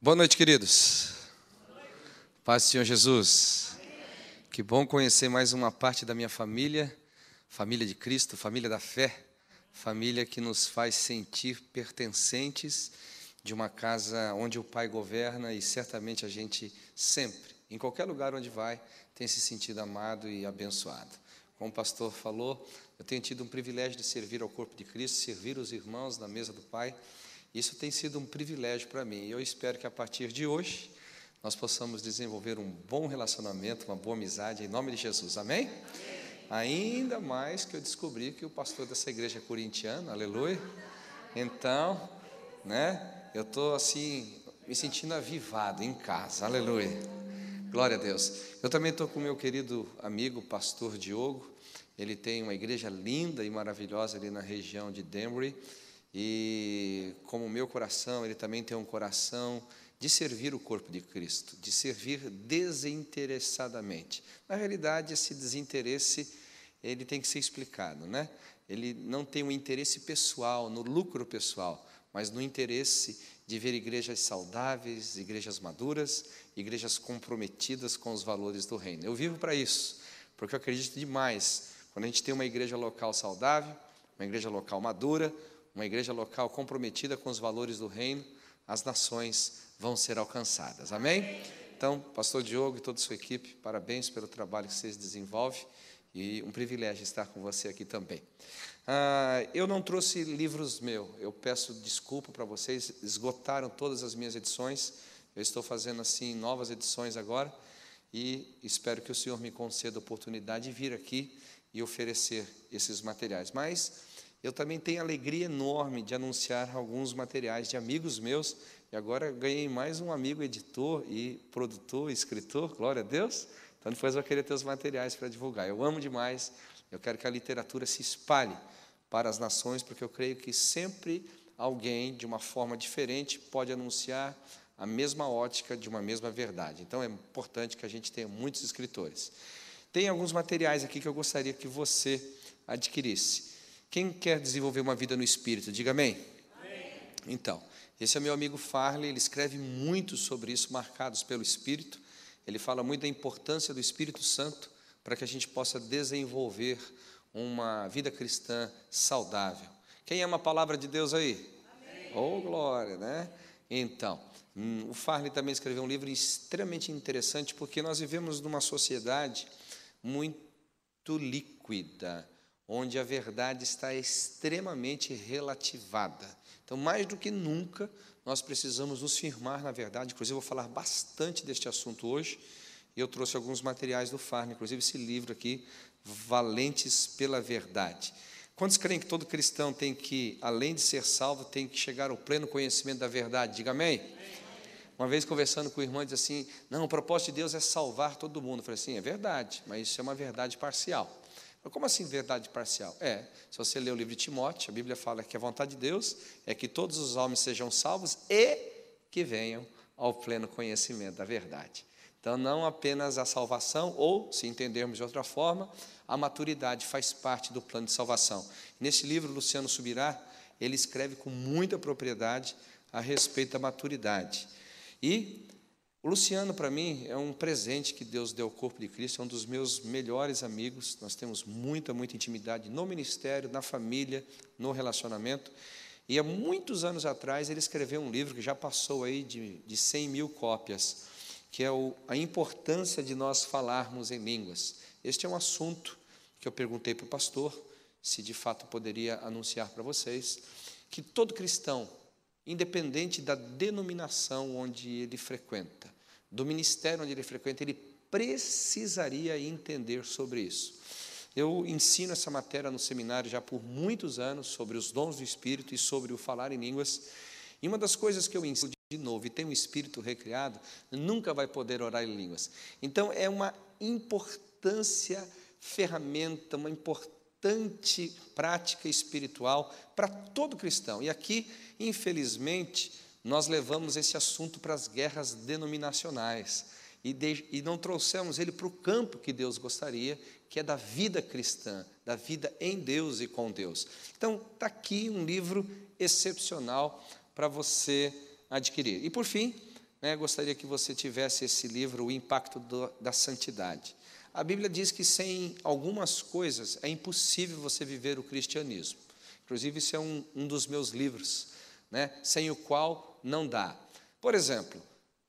Boa noite, queridos. Paz do Senhor Jesus. Que bom conhecer mais uma parte da minha família, família de Cristo, família da fé, família que nos faz sentir pertencentes de uma casa onde o Pai governa e certamente a gente sempre, em qualquer lugar onde vai, tem se sentido amado e abençoado. Como o pastor falou, eu tenho tido um privilégio de servir ao corpo de Cristo, servir os irmãos na mesa do Pai. Isso tem sido um privilégio para mim. E eu espero que a partir de hoje nós possamos desenvolver um bom relacionamento, uma boa amizade, em nome de Jesus. Amém? Amém. Ainda mais que eu descobri que o pastor dessa igreja é corintiano, aleluia. Então, né, eu estou assim, me sentindo avivado em casa, aleluia. Glória a Deus. Eu também estou com meu querido amigo, pastor Diogo. Ele tem uma igreja linda e maravilhosa ali na região de Denver. E como o meu coração, ele também tem um coração de servir o corpo de Cristo, de servir desinteressadamente. Na realidade, esse desinteresse ele tem que ser explicado, né? Ele não tem um interesse pessoal, no lucro pessoal, mas no interesse de ver igrejas saudáveis, igrejas maduras, igrejas comprometidas com os valores do reino. Eu vivo para isso, porque eu acredito demais quando a gente tem uma igreja local saudável, uma igreja local madura, uma igreja local comprometida com os valores do reino, as nações vão ser alcançadas. Amém? Então, pastor Diogo e toda a sua equipe, parabéns pelo trabalho que vocês desenvolvem e um privilégio estar com você aqui também. Ah, eu não trouxe livros meus, eu peço desculpa para vocês, esgotaram todas as minhas edições, eu estou fazendo assim novas edições agora e espero que o Senhor me conceda a oportunidade de vir aqui e oferecer esses materiais. Mas eu também tenho alegria enorme de anunciar alguns materiais de amigos meus, e agora ganhei mais um amigo editor e produtor, escritor, glória a Deus. Então depois eu vou querer ter os materiais para divulgar. Eu amo demais, eu quero que a literatura se espalhe para as nações, porque eu creio que sempre alguém, de uma forma diferente, pode anunciar a mesma ótica de uma mesma verdade. Então é importante que a gente tenha muitos escritores. Tem alguns materiais aqui que eu gostaria que você adquirisse. Quem quer desenvolver uma vida no Espírito, diga amém. amém. Então, esse é meu amigo Farley, ele escreve muito sobre isso, marcados pelo Espírito. Ele fala muito da importância do Espírito Santo para que a gente possa desenvolver uma vida cristã saudável. Quem ama a palavra de Deus aí? Amém. Oh, glória, né? Então, hum, o Farley também escreveu um livro extremamente interessante, porque nós vivemos numa sociedade muito líquida, onde a verdade está extremamente relativada. Então, mais do que nunca, nós precisamos nos firmar na verdade. Inclusive, eu vou falar bastante deste assunto hoje. E eu trouxe alguns materiais do Farne, inclusive esse livro aqui, Valentes pela Verdade. Quantos creem que todo cristão tem que, além de ser salvo, tem que chegar ao pleno conhecimento da verdade? Diga amém. Uma vez conversando com o irmão, disse assim: Não, o propósito de Deus é salvar todo mundo. Eu falei assim: É verdade, mas isso é uma verdade parcial. Como assim verdade parcial? É, se você ler o livro de Timóteo, a Bíblia fala que a vontade de Deus é que todos os homens sejam salvos e que venham ao pleno conhecimento da verdade. Então, não apenas a salvação, ou, se entendermos de outra forma, a maturidade faz parte do plano de salvação. Nesse livro, Luciano Subirá, ele escreve com muita propriedade a respeito da maturidade. E Luciano, para mim, é um presente que Deus deu ao corpo de Cristo, é um dos meus melhores amigos. Nós temos muita, muita intimidade no ministério, na família, no relacionamento. E há muitos anos atrás ele escreveu um livro que já passou aí de, de 100 mil cópias, que é o, a importância de nós falarmos em línguas. Este é um assunto que eu perguntei para o pastor, se de fato poderia anunciar para vocês, que todo cristão independente da denominação onde ele frequenta, do ministério onde ele frequenta, ele precisaria entender sobre isso. Eu ensino essa matéria no seminário já por muitos anos sobre os dons do Espírito e sobre o falar em línguas. E uma das coisas que eu ensino de novo, e tem um espírito recriado, nunca vai poder orar em línguas. Então é uma importância ferramenta, uma importante prática espiritual para todo cristão. E aqui Infelizmente, nós levamos esse assunto para as guerras denominacionais e, de, e não trouxemos ele para o campo que Deus gostaria, que é da vida cristã, da vida em Deus e com Deus. Então, está aqui um livro excepcional para você adquirir. E por fim, né, gostaria que você tivesse esse livro, O Impacto do, da Santidade. A Bíblia diz que sem algumas coisas é impossível você viver o cristianismo. Inclusive, isso é um, um dos meus livros, né, sem o qual não dá. Por exemplo,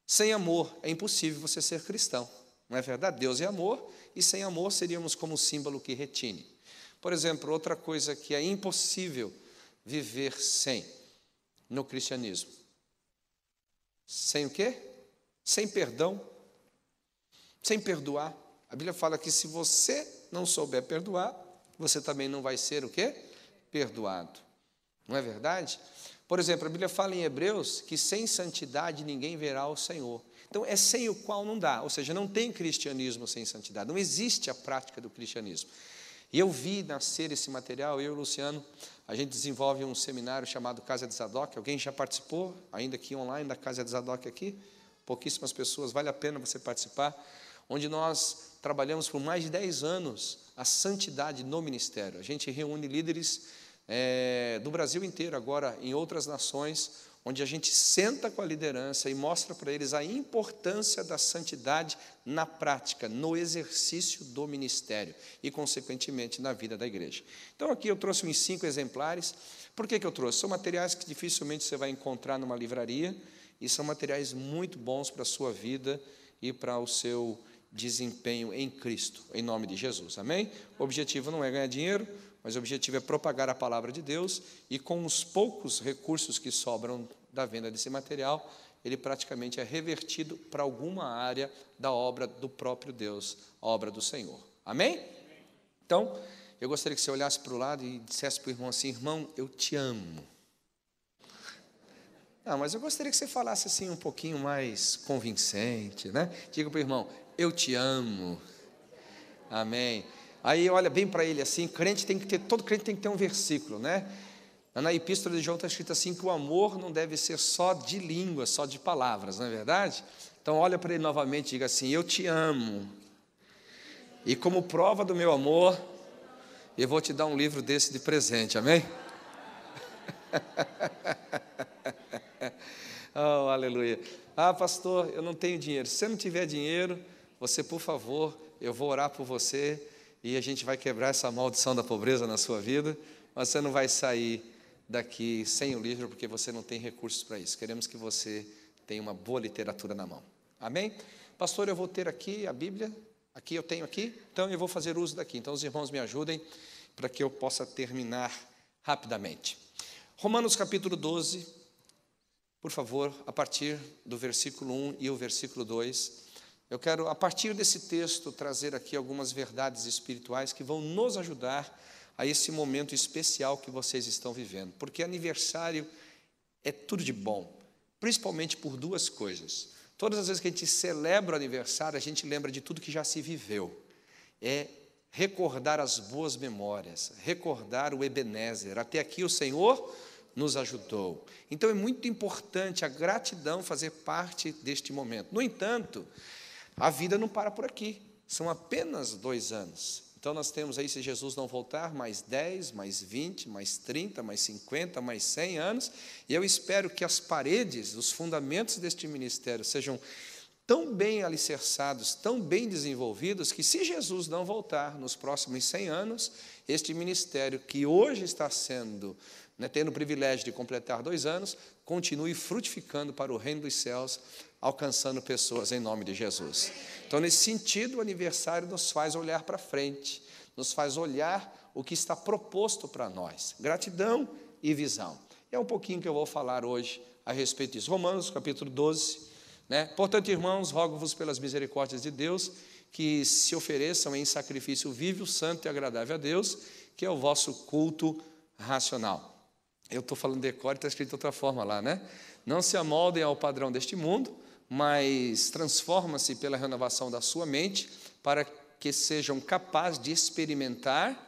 sem amor é impossível você ser cristão. Não é verdade? Deus é amor e sem amor seríamos como um símbolo que retine. Por exemplo, outra coisa que é impossível viver sem no cristianismo. Sem o quê? Sem perdão, sem perdoar. A Bíblia fala que se você não souber perdoar, você também não vai ser o quê? Perdoado. Não é verdade? Por exemplo, a Bíblia fala em Hebreus que sem santidade ninguém verá o Senhor. Então, é sem o qual não dá, ou seja, não tem cristianismo sem santidade, não existe a prática do cristianismo. E eu vi nascer esse material, eu e o Luciano, a gente desenvolve um seminário chamado Casa de Zadok. Alguém já participou, ainda aqui online, da Casa de Zadok aqui? Pouquíssimas pessoas, vale a pena você participar. Onde nós trabalhamos por mais de 10 anos a santidade no ministério. A gente reúne líderes é, do Brasil inteiro, agora em outras nações, onde a gente senta com a liderança e mostra para eles a importância da santidade na prática, no exercício do ministério e, consequentemente, na vida da igreja. Então, aqui eu trouxe uns cinco exemplares. Por que, que eu trouxe? São materiais que dificilmente você vai encontrar numa livraria e são materiais muito bons para a sua vida e para o seu desempenho em Cristo, em nome de Jesus. Amém? O objetivo não é ganhar dinheiro, mas o objetivo é propagar a palavra de Deus e com os poucos recursos que sobram da venda desse material, ele praticamente é revertido para alguma área da obra do próprio Deus, a obra do Senhor. Amém? Então, eu gostaria que você olhasse para o lado e dissesse para o irmão assim: irmão, eu te amo. Não, mas eu gostaria que você falasse assim um pouquinho mais convincente, né? Diga para o irmão: eu te amo. Amém. Aí olha bem para ele assim, crente tem que ter, todo crente tem que ter um versículo, né? Na epístola de João está escrito assim que o amor não deve ser só de língua, só de palavras, não é verdade? Então olha para ele novamente e diga assim: Eu te amo. E como prova do meu amor, eu vou te dar um livro desse de presente, amém? oh, aleluia. Ah, pastor, eu não tenho dinheiro. Se você não tiver dinheiro, você, por favor, eu vou orar por você e a gente vai quebrar essa maldição da pobreza na sua vida, mas você não vai sair daqui sem o livro porque você não tem recursos para isso. Queremos que você tenha uma boa literatura na mão. Amém? Pastor, eu vou ter aqui a Bíblia, aqui eu tenho aqui, então eu vou fazer uso daqui. Então os irmãos me ajudem para que eu possa terminar rapidamente. Romanos capítulo 12, por favor, a partir do versículo 1 e o versículo 2. Eu quero, a partir desse texto, trazer aqui algumas verdades espirituais que vão nos ajudar a esse momento especial que vocês estão vivendo. Porque aniversário é tudo de bom, principalmente por duas coisas. Todas as vezes que a gente celebra o aniversário, a gente lembra de tudo que já se viveu. É recordar as boas memórias, recordar o Ebenezer. Até aqui o Senhor nos ajudou. Então é muito importante a gratidão fazer parte deste momento. No entanto, a vida não para por aqui, são apenas dois anos. Então nós temos aí, se Jesus não voltar, mais 10, mais 20, mais 30, mais 50, mais 100 anos, e eu espero que as paredes, os fundamentos deste ministério sejam tão bem alicerçados, tão bem desenvolvidos, que se Jesus não voltar nos próximos 100 anos, este ministério que hoje está sendo, né, tendo o privilégio de completar dois anos, continue frutificando para o reino dos céus, alcançando pessoas em nome de Jesus. Então, nesse sentido, o aniversário nos faz olhar para frente, nos faz olhar o que está proposto para nós. Gratidão e visão. É um pouquinho que eu vou falar hoje a respeito disso. Romanos, capítulo 12. Né? Portanto, irmãos, rogo-vos pelas misericórdias de Deus que se ofereçam em sacrifício vivo, santo e agradável a Deus, que é o vosso culto racional. Eu estou falando de decor, está escrito de outra forma lá, né? Não se amoldem ao padrão deste mundo, mas transforma-se pela renovação da sua mente para que sejam capazes de experimentar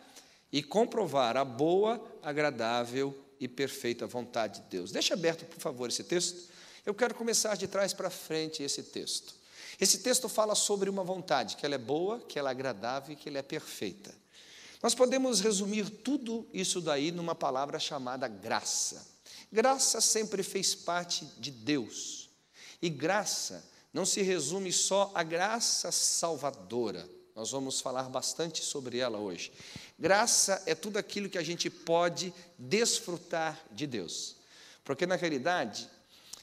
e comprovar a boa, agradável e perfeita vontade de Deus. Deixa aberto, por favor, esse texto. Eu quero começar de trás para frente esse texto. Esse texto fala sobre uma vontade, que ela é boa, que ela é agradável e que ela é perfeita. Nós podemos resumir tudo isso daí numa palavra chamada graça. Graça sempre fez parte de Deus. E graça não se resume só à graça salvadora. Nós vamos falar bastante sobre ela hoje. Graça é tudo aquilo que a gente pode desfrutar de Deus. Porque na realidade,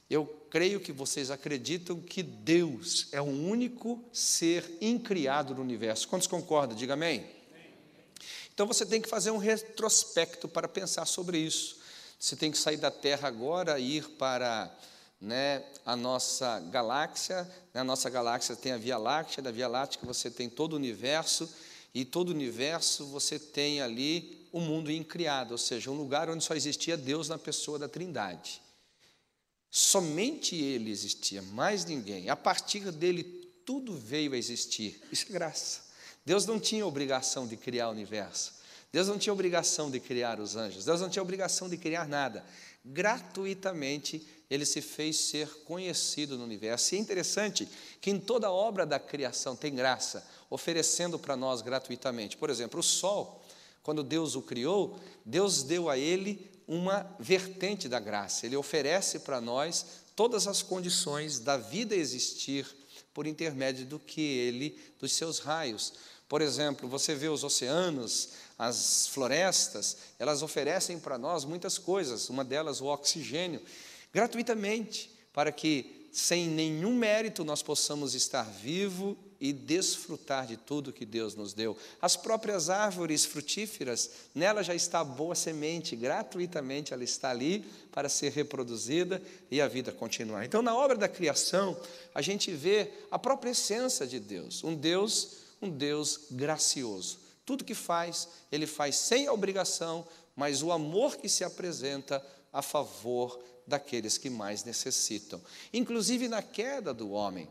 eu creio que vocês acreditam que Deus é o único ser incriado no universo. Quantos concordam? Diga amém. Então você tem que fazer um retrospecto para pensar sobre isso. Você tem que sair da Terra agora, ir para né, a nossa galáxia. Né, nossa galáxia tem a Via Láctea, da Via Láctea você tem todo o universo, e todo o universo você tem ali o um mundo incriado, ou seja, um lugar onde só existia Deus na pessoa da Trindade. Somente Ele existia, mais ninguém. A partir dele, tudo veio a existir. Isso é graça. Deus não tinha obrigação de criar o universo. Deus não tinha obrigação de criar os anjos. Deus não tinha obrigação de criar nada. Gratuitamente, ele se fez ser conhecido no universo. E é interessante que em toda obra da criação tem graça, oferecendo para nós gratuitamente. Por exemplo, o sol, quando Deus o criou, Deus deu a ele uma vertente da graça. Ele oferece para nós todas as condições da vida existir por intermédio do que ele, dos seus raios. Por exemplo, você vê os oceanos, as florestas, elas oferecem para nós muitas coisas, uma delas o oxigênio, gratuitamente, para que sem nenhum mérito nós possamos estar vivo e desfrutar de tudo que Deus nos deu. As próprias árvores frutíferas, nela já está boa semente, gratuitamente ela está ali para ser reproduzida e a vida continuar. Então, na obra da criação, a gente vê a própria essência de Deus, um Deus, um Deus gracioso. Tudo que faz, ele faz sem obrigação, mas o amor que se apresenta a favor daqueles que mais necessitam, inclusive na queda do homem.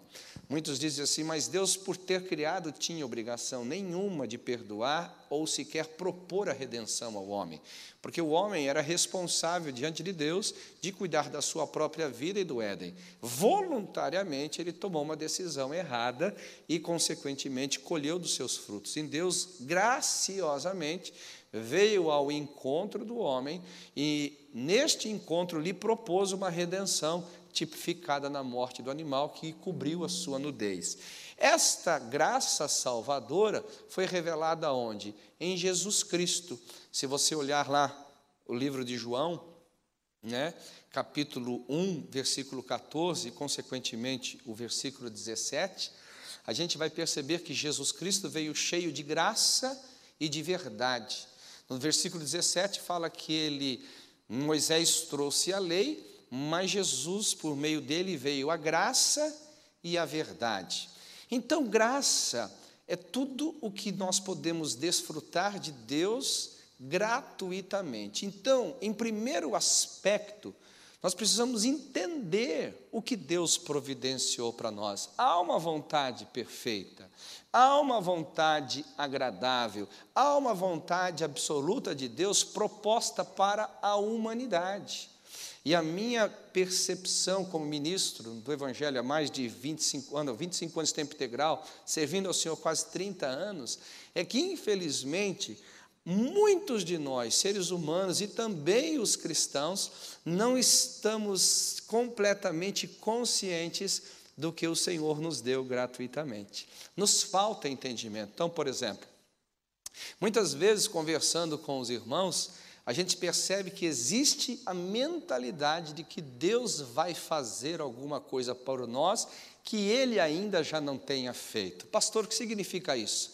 Muitos dizem assim, mas Deus, por ter criado, tinha obrigação nenhuma de perdoar ou sequer propor a redenção ao homem, porque o homem era responsável diante de Deus de cuidar da sua própria vida e do Éden. Voluntariamente ele tomou uma decisão errada e, consequentemente, colheu dos seus frutos. E Deus, graciosamente, veio ao encontro do homem e, neste encontro, lhe propôs uma redenção tipificada na morte do animal que cobriu a sua nudez. Esta graça salvadora foi revelada onde? Em Jesus Cristo. Se você olhar lá o livro de João, né, capítulo 1, versículo 14, e consequentemente o versículo 17, a gente vai perceber que Jesus Cristo veio cheio de graça e de verdade. No versículo 17 fala que ele Moisés trouxe a lei, mas Jesus, por meio dele, veio a graça e a verdade. Então, graça é tudo o que nós podemos desfrutar de Deus gratuitamente. Então, em primeiro aspecto, nós precisamos entender o que Deus providenciou para nós. Há uma vontade perfeita, há uma vontade agradável, há uma vontade absoluta de Deus proposta para a humanidade. E a minha percepção como ministro do Evangelho há mais de 25 anos, 25 anos de tempo integral, servindo ao Senhor quase 30 anos, é que, infelizmente, muitos de nós, seres humanos e também os cristãos, não estamos completamente conscientes do que o Senhor nos deu gratuitamente. Nos falta entendimento. Então, por exemplo, muitas vezes conversando com os irmãos, a gente percebe que existe a mentalidade de que Deus vai fazer alguma coisa para nós que Ele ainda já não tenha feito. Pastor, o que significa isso?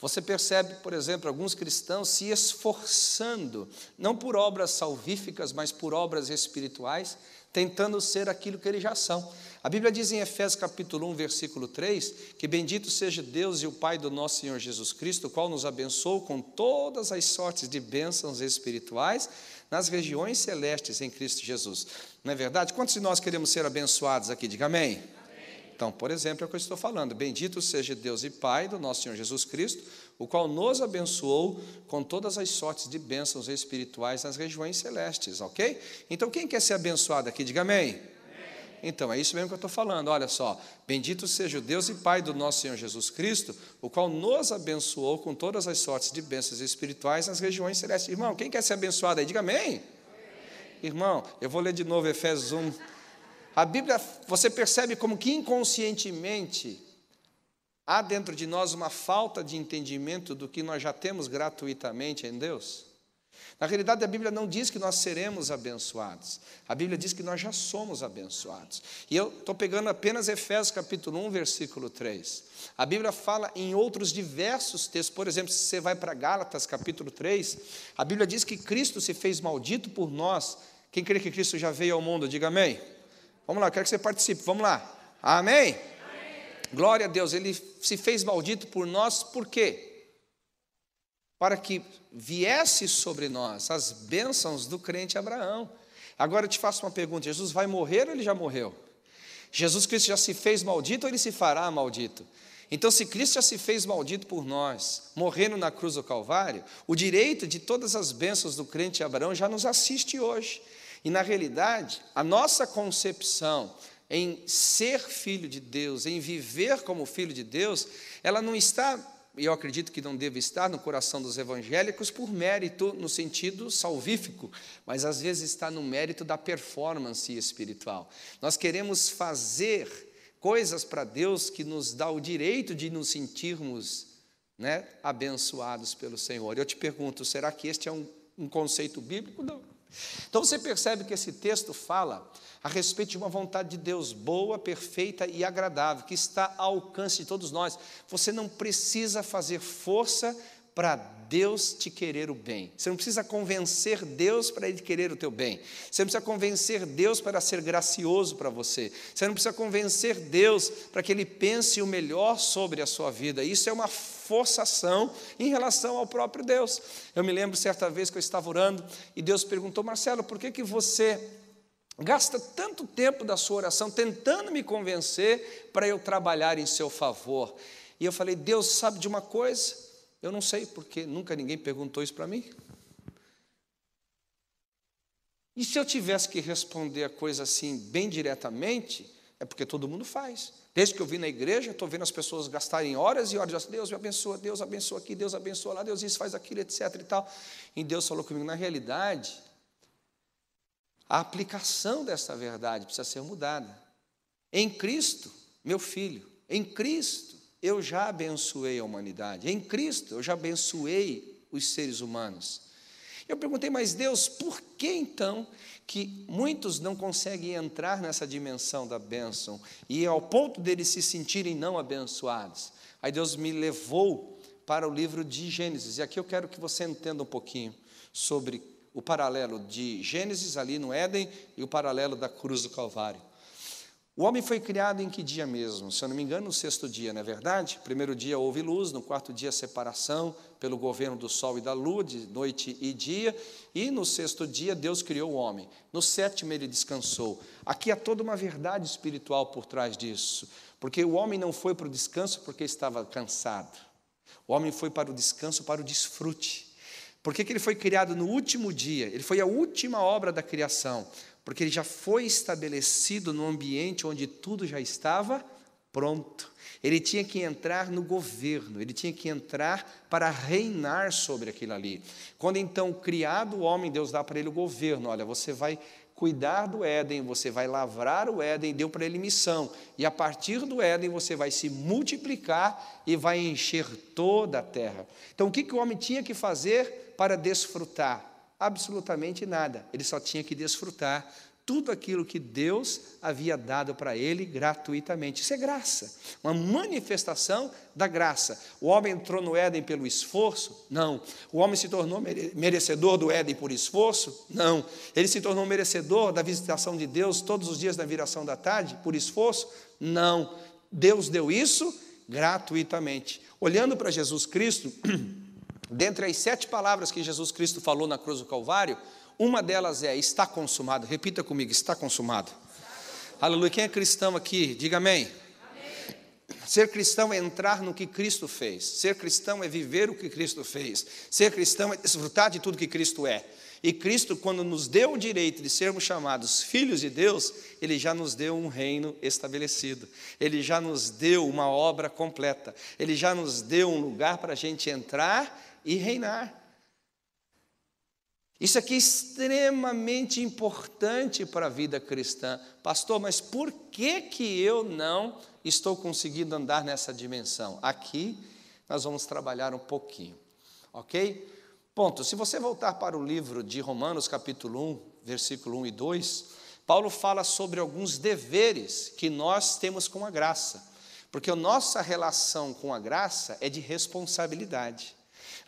Você percebe, por exemplo, alguns cristãos se esforçando, não por obras salvíficas, mas por obras espirituais, tentando ser aquilo que eles já são. A Bíblia diz em Efésios capítulo 1, versículo 3, que bendito seja Deus e o Pai do nosso Senhor Jesus Cristo, o qual nos abençoou com todas as sortes de bênçãos espirituais nas regiões celestes em Cristo Jesus. Não é verdade? Quantos de nós queremos ser abençoados aqui? Diga amém. amém. Então, por exemplo, é o que eu estou falando. Bendito seja Deus e Pai do nosso Senhor Jesus Cristo, o qual nos abençoou com todas as sortes de bênçãos espirituais nas regiões celestes, ok? Então, quem quer ser abençoado aqui, diga amém. Então, é isso mesmo que eu estou falando, olha só. Bendito seja o Deus e Pai do nosso Senhor Jesus Cristo, o qual nos abençoou com todas as sortes de bênçãos espirituais nas regiões celestes. Irmão, quem quer ser abençoado aí, diga amém. Irmão, eu vou ler de novo Efésios 1, A Bíblia, você percebe como que inconscientemente há dentro de nós uma falta de entendimento do que nós já temos gratuitamente em Deus? Na realidade, a Bíblia não diz que nós seremos abençoados. A Bíblia diz que nós já somos abençoados. E eu estou pegando apenas Efésios capítulo 1, versículo 3. A Bíblia fala em outros diversos textos. Por exemplo, se você vai para Gálatas capítulo 3, a Bíblia diz que Cristo se fez maldito por nós. Quem crê que Cristo já veio ao mundo, diga amém. Vamos lá, quero que você participe. Vamos lá. Amém? amém. Glória a Deus. Ele se fez maldito por nós, por quê? Para que viesse sobre nós as bênçãos do crente Abraão. Agora eu te faço uma pergunta: Jesus vai morrer ou ele já morreu? Jesus Cristo já se fez maldito ou ele se fará maldito? Então, se Cristo já se fez maldito por nós, morrendo na cruz do Calvário, o direito de todas as bênçãos do crente Abraão já nos assiste hoje. E na realidade, a nossa concepção em ser filho de Deus, em viver como filho de Deus, ela não está e eu acredito que não deve estar no coração dos evangélicos por mérito no sentido salvífico, mas às vezes está no mérito da performance espiritual. Nós queremos fazer coisas para Deus que nos dá o direito de nos sentirmos né, abençoados pelo Senhor. Eu te pergunto, será que este é um, um conceito bíblico? Não. Então você percebe que esse texto fala a respeito de uma vontade de Deus boa, perfeita e agradável, que está ao alcance de todos nós. Você não precisa fazer força para Deus te querer o bem. Você não precisa convencer Deus para Ele querer o teu bem. Você não precisa convencer Deus para ser gracioso para você. Você não precisa convencer Deus para que Ele pense o melhor sobre a sua vida. Isso é uma forçação em relação ao próprio Deus. Eu me lembro certa vez que eu estava orando e Deus perguntou, Marcelo, por que, que você gasta tanto tempo da sua oração tentando me convencer para eu trabalhar em seu favor? E eu falei, Deus sabe de uma coisa? Eu não sei, porque nunca ninguém perguntou isso para mim. E se eu tivesse que responder a coisa assim bem diretamente, é porque todo mundo faz. Desde que eu vim na igreja, estou vendo as pessoas gastarem horas e horas, Deus me abençoa, Deus abençoa aqui, Deus abençoa lá, Deus isso faz aquilo, etc. e tal. E Deus falou comigo, na realidade, a aplicação dessa verdade precisa ser mudada. Em Cristo, meu filho, em Cristo, eu já abençoei a humanidade. Em Cristo, eu já abençoei os seres humanos. Eu perguntei, mas Deus, por que então que muitos não conseguem entrar nessa dimensão da bênção e ao ponto deles se sentirem não abençoados? Aí Deus me levou para o livro de Gênesis, e aqui eu quero que você entenda um pouquinho sobre o paralelo de Gênesis ali no Éden e o paralelo da cruz do Calvário. O homem foi criado em que dia mesmo? Se eu não me engano, no sexto dia, não é verdade? Primeiro dia houve luz, no quarto dia separação pelo governo do sol e da lua, de noite e dia, e no sexto dia Deus criou o homem. No sétimo ele descansou. Aqui há toda uma verdade espiritual por trás disso, porque o homem não foi para o descanso porque estava cansado. O homem foi para o descanso para o desfrute. Por que, que ele foi criado no último dia? Ele foi a última obra da criação porque ele já foi estabelecido no ambiente onde tudo já estava pronto. Ele tinha que entrar no governo, ele tinha que entrar para reinar sobre aquilo ali. Quando então criado o homem, Deus dá para ele o governo. Olha, você vai cuidar do Éden, você vai lavrar o Éden, deu para ele missão. E a partir do Éden você vai se multiplicar e vai encher toda a terra. Então o que, que o homem tinha que fazer para desfrutar? Absolutamente nada. Ele só tinha que desfrutar tudo aquilo que Deus havia dado para ele gratuitamente. Isso é graça, uma manifestação da graça. O homem entrou no Éden pelo esforço? Não. O homem se tornou merecedor do Éden por esforço? Não. Ele se tornou merecedor da visitação de Deus todos os dias na viração da tarde por esforço? Não. Deus deu isso gratuitamente. Olhando para Jesus Cristo, Dentre as sete palavras que Jesus Cristo falou na cruz do Calvário, uma delas é: está consumado. Repita comigo: está consumado. Aleluia. Quem é cristão aqui? Diga amém. amém. Ser cristão é entrar no que Cristo fez. Ser cristão é viver o que Cristo fez. Ser cristão é desfrutar de tudo que Cristo é. E Cristo, quando nos deu o direito de sermos chamados filhos de Deus, Ele já nos deu um reino estabelecido, Ele já nos deu uma obra completa, Ele já nos deu um lugar para a gente entrar e reinar. Isso aqui é extremamente importante para a vida cristã. Pastor, mas por que, que eu não estou conseguindo andar nessa dimensão? Aqui nós vamos trabalhar um pouquinho, ok? Ponto. Se você voltar para o livro de Romanos, capítulo 1, versículo 1 e 2, Paulo fala sobre alguns deveres que nós temos com a graça, porque a nossa relação com a graça é de responsabilidade.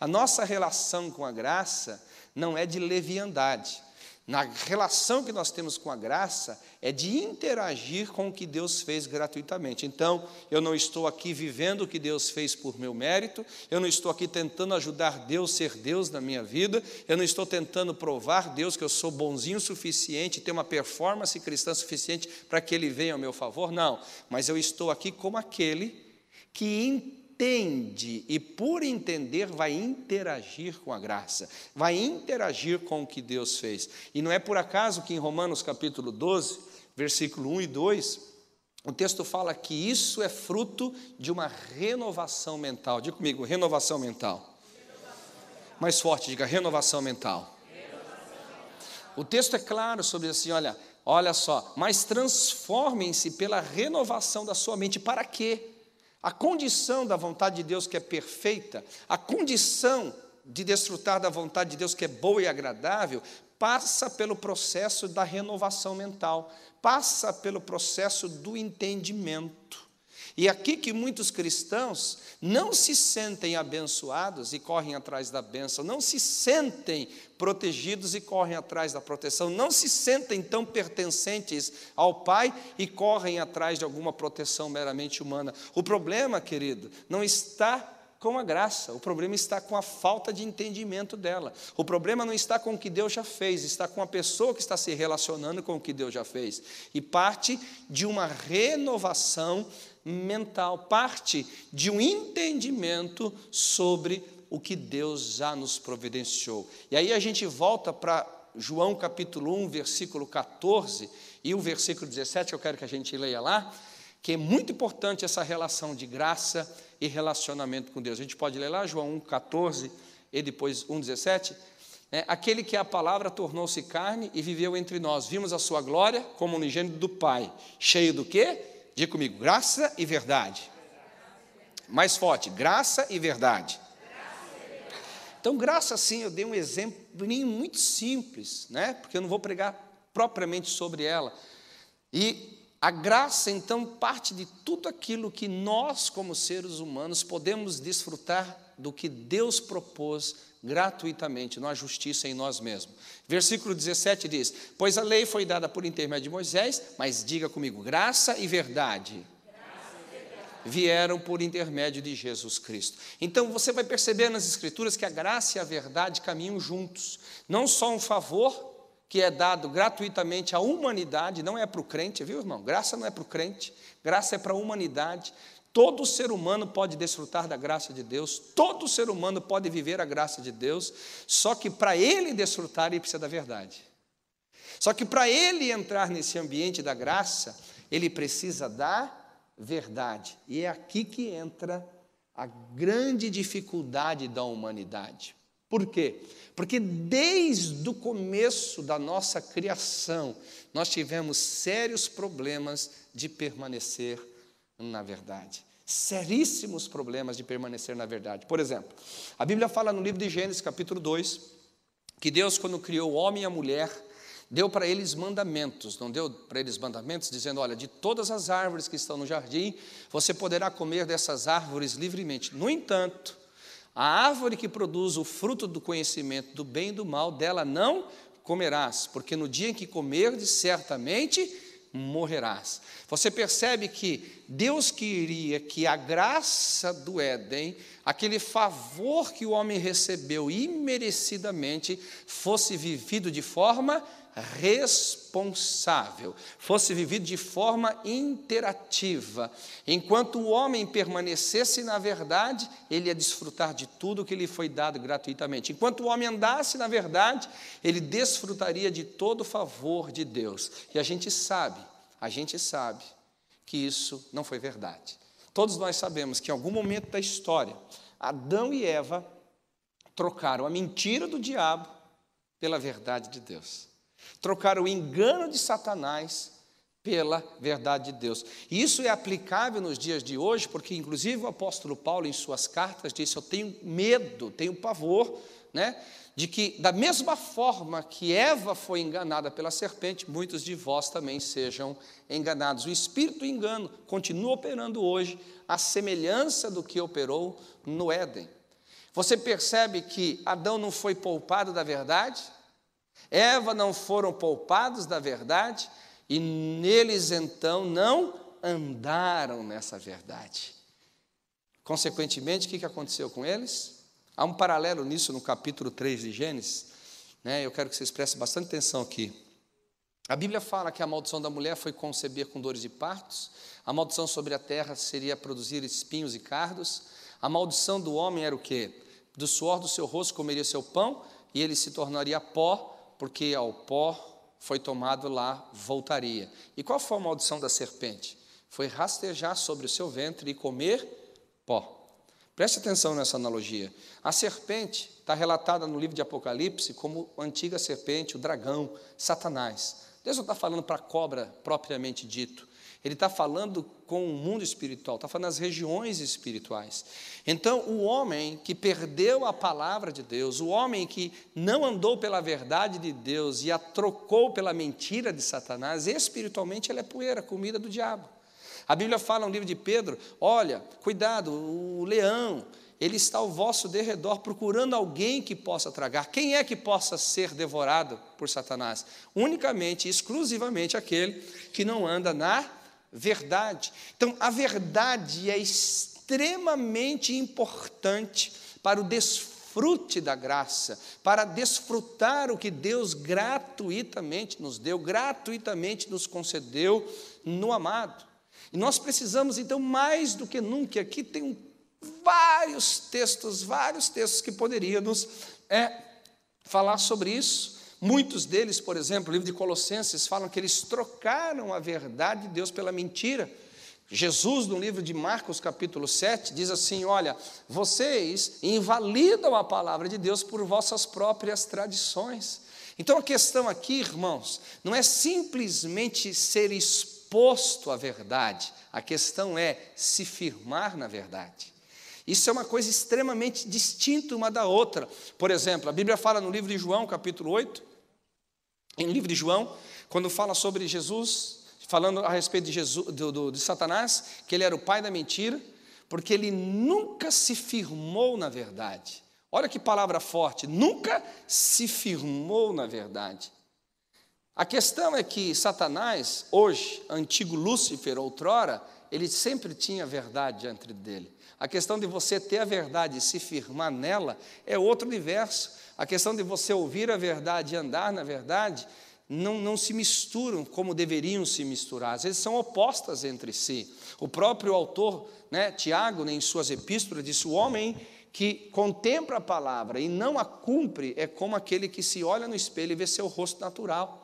A nossa relação com a graça não é de leviandade. Na relação que nós temos com a graça, é de interagir com o que Deus fez gratuitamente. Então, eu não estou aqui vivendo o que Deus fez por meu mérito, eu não estou aqui tentando ajudar Deus a ser Deus na minha vida, eu não estou tentando provar Deus que eu sou bonzinho o suficiente, ter uma performance cristã suficiente para que Ele venha ao meu favor, não. Mas eu estou aqui como aquele que entende e, por entender, vai interagir com a graça, vai interagir com o que Deus fez. E não é por acaso que em Romanos capítulo 12, versículo 1 e 2, o texto fala que isso é fruto de uma renovação mental. Diga comigo, renovação mental. Mais forte, diga renovação mental. O texto é claro sobre assim, olha, olha só, mas transformem-se pela renovação da sua mente. Para quê? A condição da vontade de Deus que é perfeita, a condição de desfrutar da vontade de Deus que é boa e agradável, passa pelo processo da renovação mental, passa pelo processo do entendimento. E aqui que muitos cristãos não se sentem abençoados e correm atrás da bênção, não se sentem protegidos e correm atrás da proteção, não se sentem tão pertencentes ao Pai e correm atrás de alguma proteção meramente humana. O problema, querido, não está com a graça, o problema está com a falta de entendimento dela. O problema não está com o que Deus já fez, está com a pessoa que está se relacionando com o que Deus já fez. E parte de uma renovação mental, parte de um entendimento sobre o que Deus já nos providenciou. E aí a gente volta para João capítulo 1, versículo 14 e o versículo 17, eu quero que a gente leia lá, que é muito importante essa relação de graça e relacionamento com Deus. A gente pode ler lá João 1, 14 e depois 1, 17. É, aquele que é a palavra tornou-se carne e viveu entre nós. Vimos a sua glória como unigênito do Pai, cheio do quê? Diga comigo, graça e verdade. Mais forte, graça e verdade. Então, graça, sim, eu dei um exemplo muito simples, né? porque eu não vou pregar propriamente sobre ela. E a graça, então, parte de tudo aquilo que nós, como seres humanos, podemos desfrutar do que Deus propôs gratuitamente, não há justiça em nós mesmos. Versículo 17 diz: Pois a lei foi dada por intermédio de Moisés, mas diga comigo, graça e verdade vieram por intermédio de Jesus Cristo. Então você vai perceber nas Escrituras que a graça e a verdade caminham juntos. Não só um favor que é dado gratuitamente à humanidade, não é para o crente, viu irmão? Graça não é para o crente, graça é para a humanidade. Todo ser humano pode desfrutar da graça de Deus, todo ser humano pode viver a graça de Deus, só que para ele desfrutar, ele precisa da verdade. Só que para ele entrar nesse ambiente da graça, ele precisa da verdade. E é aqui que entra a grande dificuldade da humanidade. Por quê? Porque desde o começo da nossa criação, nós tivemos sérios problemas de permanecer na verdade. Seríssimos problemas de permanecer na verdade. Por exemplo, a Bíblia fala no livro de Gênesis, capítulo 2, que Deus, quando criou o homem e a mulher, deu para eles mandamentos, não deu para eles mandamentos dizendo: olha, de todas as árvores que estão no jardim, você poderá comer dessas árvores livremente. No entanto, a árvore que produz o fruto do conhecimento do bem e do mal, dela não comerás, porque no dia em que comerdes, certamente morrerás. Você percebe que Deus queria que a graça do Éden, aquele favor que o homem recebeu imerecidamente, fosse vivido de forma responsável, fosse vivido de forma interativa. Enquanto o homem permanecesse na verdade, ele ia desfrutar de tudo que lhe foi dado gratuitamente. Enquanto o homem andasse na verdade, ele desfrutaria de todo o favor de Deus. E a gente sabe, a gente sabe que isso não foi verdade. Todos nós sabemos que em algum momento da história, Adão e Eva trocaram a mentira do diabo pela verdade de Deus. Trocaram o engano de Satanás pela verdade de Deus. Isso é aplicável nos dias de hoje, porque inclusive o apóstolo Paulo em suas cartas disse: "Eu tenho medo, tenho pavor, né, de que da mesma forma que Eva foi enganada pela serpente, muitos de vós também sejam enganados". O espírito do engano continua operando hoje à semelhança do que operou no Éden. Você percebe que Adão não foi poupado da verdade? Eva não foram poupados da verdade? E neles então não andaram nessa verdade. Consequentemente, o que aconteceu com eles? Há um paralelo nisso no capítulo 3 de Gênesis. Né? Eu quero que vocês prestem bastante atenção aqui. A Bíblia fala que a maldição da mulher foi conceber com dores de partos, a maldição sobre a terra seria produzir espinhos e cardos, a maldição do homem era o quê? Do suor do seu rosto comeria seu pão e ele se tornaria pó, porque ao pó foi tomado lá, voltaria. E qual foi a maldição da serpente? Foi rastejar sobre o seu ventre e comer pó. Preste atenção nessa analogia. A serpente está relatada no livro de Apocalipse como a antiga serpente, o dragão, Satanás. Deus não está falando para a cobra propriamente dito. Ele está falando com o mundo espiritual, está falando das regiões espirituais. Então, o homem que perdeu a palavra de Deus, o homem que não andou pela verdade de Deus e a trocou pela mentira de Satanás, espiritualmente ele é poeira, comida do diabo. A Bíblia fala no livro de Pedro: olha, cuidado, o leão, ele está ao vosso derredor procurando alguém que possa tragar. Quem é que possa ser devorado por Satanás? Unicamente, exclusivamente aquele que não anda na verdade. Então, a verdade é extremamente importante para o desfrute da graça, para desfrutar o que Deus gratuitamente nos deu, gratuitamente nos concedeu no amado. E nós precisamos, então, mais do que nunca, aqui tem vários textos, vários textos que poderiam nos é, falar sobre isso. Muitos deles, por exemplo, o livro de Colossenses, falam que eles trocaram a verdade de Deus pela mentira. Jesus, no livro de Marcos, capítulo 7, diz assim: Olha, vocês invalidam a palavra de Deus por vossas próprias tradições. Então a questão aqui, irmãos, não é simplesmente ser exposto à verdade, a questão é se firmar na verdade. Isso é uma coisa extremamente distinta uma da outra. Por exemplo, a Bíblia fala no livro de João, capítulo 8, em livro de João, quando fala sobre Jesus, falando a respeito de, Jesus, do, do, de Satanás, que ele era o pai da mentira, porque ele nunca se firmou na verdade. Olha que palavra forte, nunca se firmou na verdade. A questão é que Satanás, hoje, antigo Lúcifer, outrora, ele sempre tinha verdade diante dele. A questão de você ter a verdade e se firmar nela é outro universo. A questão de você ouvir a verdade e andar na verdade não, não se misturam como deveriam se misturar, às vezes são opostas entre si. O próprio autor, né, Tiago, né, em suas epístolas, disse: o homem que contempla a palavra e não a cumpre é como aquele que se olha no espelho e vê seu rosto natural.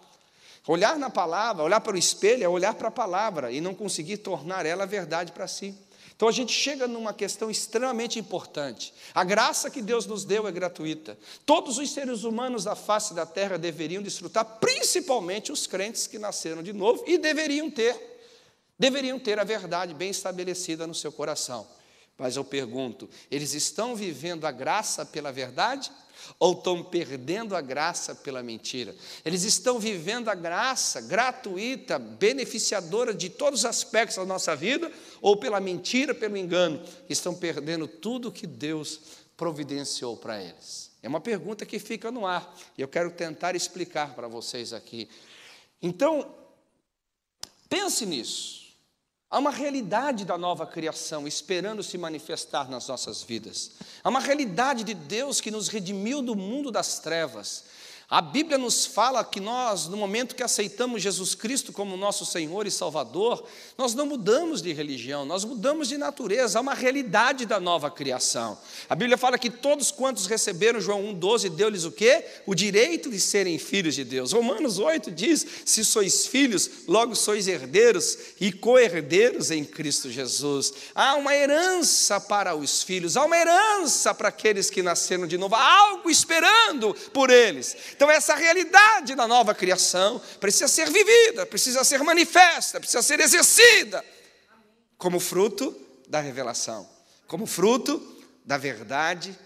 Olhar na palavra, olhar para o espelho é olhar para a palavra e não conseguir tornar ela verdade para si. Então a gente chega numa questão extremamente importante. A graça que Deus nos deu é gratuita. Todos os seres humanos da face da terra deveriam desfrutar, principalmente os crentes que nasceram de novo e deveriam ter, deveriam ter a verdade bem estabelecida no seu coração. Mas eu pergunto, eles estão vivendo a graça pela verdade? Ou estão perdendo a graça pela mentira. Eles estão vivendo a graça gratuita, beneficiadora de todos os aspectos da nossa vida, ou pela mentira, pelo engano, estão perdendo tudo que Deus providenciou para eles. É uma pergunta que fica no ar, e eu quero tentar explicar para vocês aqui. Então, pense nisso. Há uma realidade da nova criação esperando se manifestar nas nossas vidas. Há uma realidade de Deus que nos redimiu do mundo das trevas a Bíblia nos fala que nós, no momento que aceitamos Jesus Cristo como nosso Senhor e Salvador, nós não mudamos de religião, nós mudamos de natureza, há uma realidade da nova criação. A Bíblia fala que todos quantos receberam, João 1,12, deu-lhes o quê? O direito de serem filhos de Deus. Romanos 8 diz: se sois filhos, logo sois herdeiros e co-herdeiros em Cristo Jesus. Há uma herança para os filhos, há uma herança para aqueles que nasceram de novo, há algo esperando por eles. Então, essa realidade da nova criação precisa ser vivida, precisa ser manifesta, precisa ser exercida como fruto da revelação, como fruto da verdade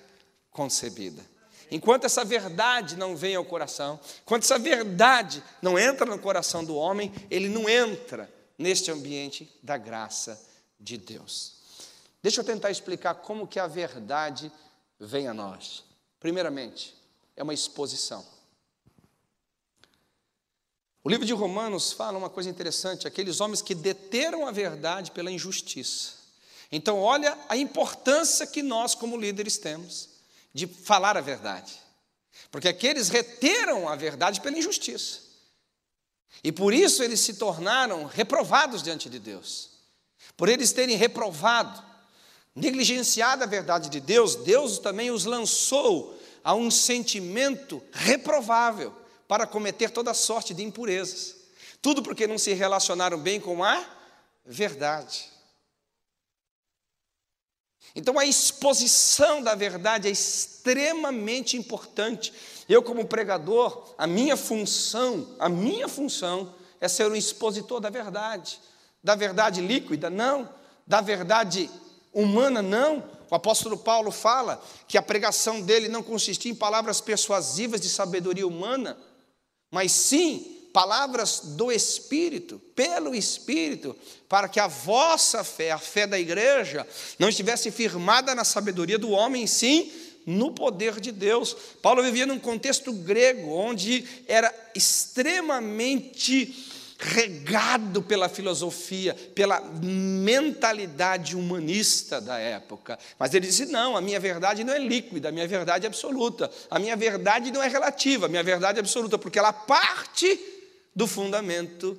concebida. Enquanto essa verdade não vem ao coração, enquanto essa verdade não entra no coração do homem, ele não entra neste ambiente da graça de Deus. Deixa eu tentar explicar como que a verdade vem a nós. Primeiramente, é uma exposição. O livro de Romanos fala uma coisa interessante: aqueles homens que deteram a verdade pela injustiça. Então, olha a importância que nós, como líderes, temos de falar a verdade. Porque aqueles reteram a verdade pela injustiça. E por isso eles se tornaram reprovados diante de Deus. Por eles terem reprovado, negligenciado a verdade de Deus, Deus também os lançou a um sentimento reprovável para cometer toda sorte de impurezas. Tudo porque não se relacionaram bem com a verdade. Então a exposição da verdade é extremamente importante. Eu, como pregador, a minha função, a minha função é ser um expositor da verdade. Da verdade líquida, não. Da verdade humana, não. O apóstolo Paulo fala que a pregação dele não consistia em palavras persuasivas de sabedoria humana, mas sim palavras do Espírito, pelo Espírito, para que a vossa fé, a fé da igreja, não estivesse firmada na sabedoria do homem, sim no poder de Deus. Paulo vivia num contexto grego, onde era extremamente regado pela filosofia, pela mentalidade humanista da época. Mas ele disse: não, a minha verdade não é líquida, a minha verdade é absoluta, a minha verdade não é relativa, a minha verdade é absoluta, porque ela parte do fundamento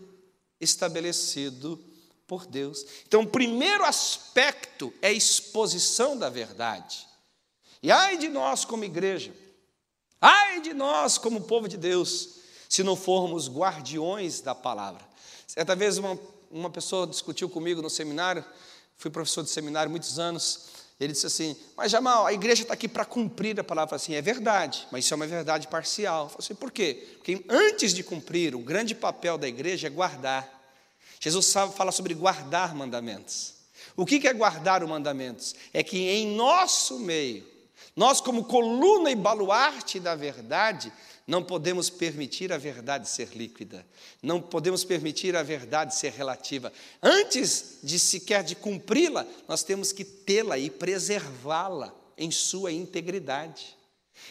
estabelecido por Deus. Então, o primeiro aspecto é a exposição da verdade. E ai de nós como igreja, ai de nós como povo de Deus, se não formos guardiões da palavra. Certa vez uma, uma pessoa discutiu comigo no seminário, fui professor de seminário muitos anos, ele disse assim, mas Jamal, a igreja está aqui para cumprir a palavra. assim, é verdade, mas isso é uma verdade parcial. Eu falei assim, por quê? Porque antes de cumprir, o grande papel da igreja é guardar. Jesus fala sobre guardar mandamentos. O que é guardar os mandamentos? É que em nosso meio, nós, como coluna e baluarte da verdade, não podemos permitir a verdade ser líquida, não podemos permitir a verdade ser relativa. Antes de sequer de cumpri-la, nós temos que tê-la e preservá-la em sua integridade.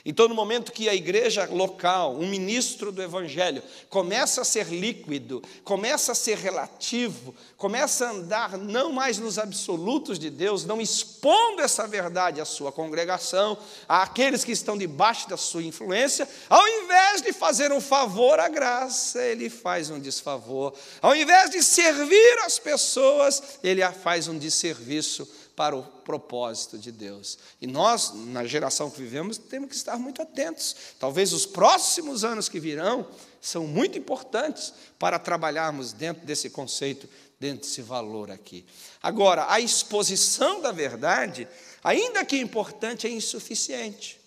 Então, no momento que a igreja local, um ministro do evangelho, começa a ser líquido, começa a ser relativo, começa a andar não mais nos absolutos de Deus, não expondo essa verdade à sua congregação, àqueles que estão debaixo da sua influência, ao invés de fazer um favor à graça, ele faz um desfavor. Ao invés de servir as pessoas, ele faz um desserviço para o propósito de Deus. E nós, na geração que vivemos, temos que estar muito atentos. Talvez os próximos anos que virão são muito importantes para trabalharmos dentro desse conceito, dentro desse valor aqui. Agora, a exposição da verdade, ainda que importante, é insuficiente.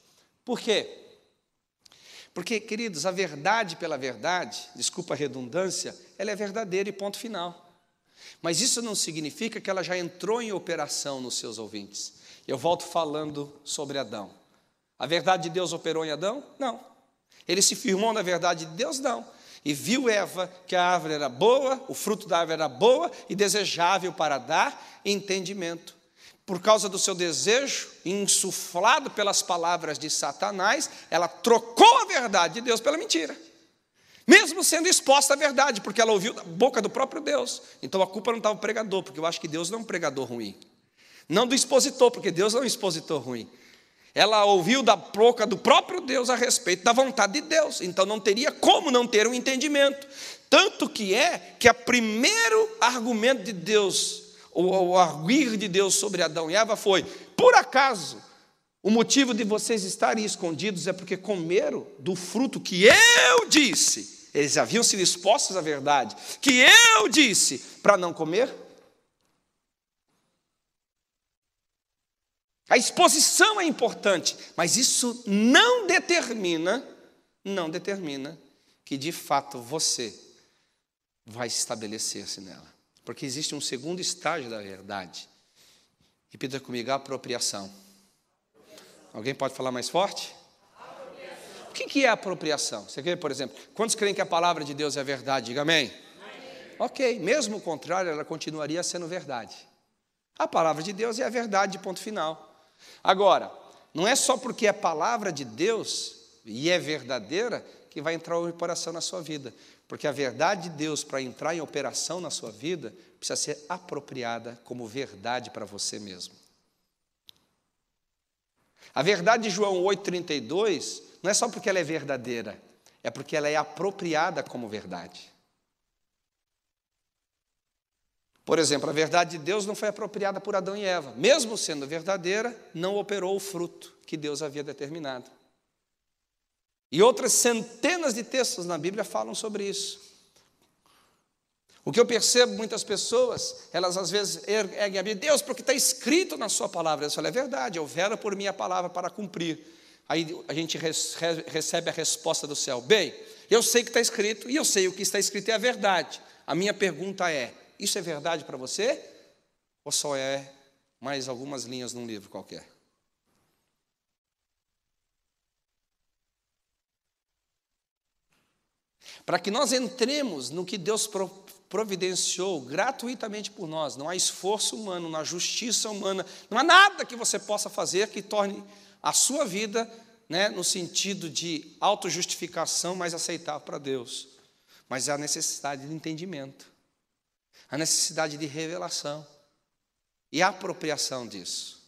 Por quê? Porque, queridos, a verdade pela verdade, desculpa a redundância, ela é verdadeira e ponto final. Mas isso não significa que ela já entrou em operação nos seus ouvintes. Eu volto falando sobre Adão. A verdade de Deus operou em Adão? Não. Ele se firmou na verdade de Deus? Não. E viu Eva que a árvore era boa, o fruto da árvore era boa e desejável para dar entendimento. Por causa do seu desejo, insuflado pelas palavras de Satanás, ela trocou a verdade de Deus pela mentira mesmo sendo exposta à verdade, porque ela ouviu da boca do próprio Deus. Então a culpa não estava do pregador, porque eu acho que Deus não é um pregador ruim. Não do expositor, porque Deus não é um expositor ruim. Ela ouviu da boca do próprio Deus a respeito da vontade de Deus, então não teria como não ter um entendimento. Tanto que é que o primeiro argumento de Deus, o arguir de Deus sobre Adão e Eva foi: por acaso o motivo de vocês estarem escondidos é porque comeram do fruto que eu disse eles haviam sido expostos à verdade, que eu disse para não comer. A exposição é importante, mas isso não determina não determina que de fato você vai estabelecer-se nela. Porque existe um segundo estágio da verdade. Repita comigo: apropriação. Alguém pode falar mais forte? O que é apropriação? Você quer, por exemplo, quantos creem que a palavra de Deus é verdade? Diga amém. amém. Ok, mesmo o contrário, ela continuaria sendo verdade. A palavra de Deus é a verdade, ponto final. Agora, não é só porque é palavra de Deus e é verdadeira que vai entrar em operação na sua vida. Porque a verdade de Deus, para entrar em operação na sua vida, precisa ser apropriada como verdade para você mesmo. A verdade de João 8,32 não é só porque ela é verdadeira, é porque ela é apropriada como verdade. Por exemplo, a verdade de Deus não foi apropriada por Adão e Eva. Mesmo sendo verdadeira, não operou o fruto que Deus havia determinado. E outras centenas de textos na Bíblia falam sobre isso. O que eu percebo, muitas pessoas, elas às vezes erguem a Bíblia, Deus, porque está escrito na sua palavra. Eu falo, é verdade, eu vero por minha palavra para cumprir. Aí a gente recebe a resposta do céu, bem, eu sei que está escrito e eu sei o que está escrito é a verdade. A minha pergunta é, isso é verdade para você? Ou só é mais algumas linhas num livro qualquer? Para que nós entremos no que Deus providenciou gratuitamente por nós, não há esforço humano, não há justiça humana, não há nada que você possa fazer que torne a sua vida, né, no sentido de autojustificação, mais aceitável para Deus. Mas há necessidade de entendimento a necessidade de revelação e apropriação disso.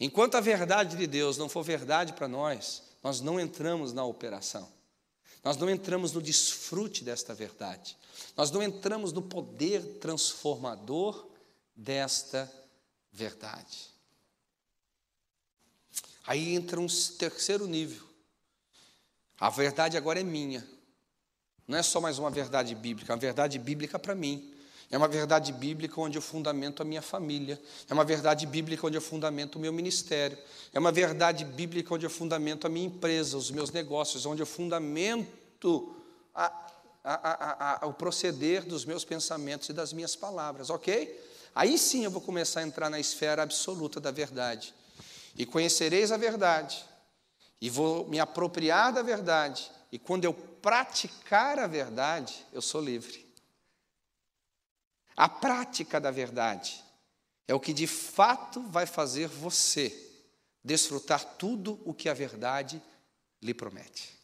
Enquanto a verdade de Deus não for verdade para nós, nós não entramos na operação. Nós não entramos no desfrute desta verdade. Nós não entramos no poder transformador desta verdade. Aí entra um terceiro nível. A verdade agora é minha. Não é só mais uma verdade bíblica, é uma verdade bíblica para mim. É uma verdade bíblica onde eu fundamento a minha família. É uma verdade bíblica onde eu fundamento o meu ministério. É uma verdade bíblica onde eu fundamento a minha empresa, os meus negócios, onde eu fundamento a, a, a, o proceder dos meus pensamentos e das minhas palavras, ok? Aí sim eu vou começar a entrar na esfera absoluta da verdade. E conhecereis a verdade, e vou me apropriar da verdade, e quando eu praticar a verdade, eu sou livre. A prática da verdade é o que de fato vai fazer você desfrutar tudo o que a verdade lhe promete.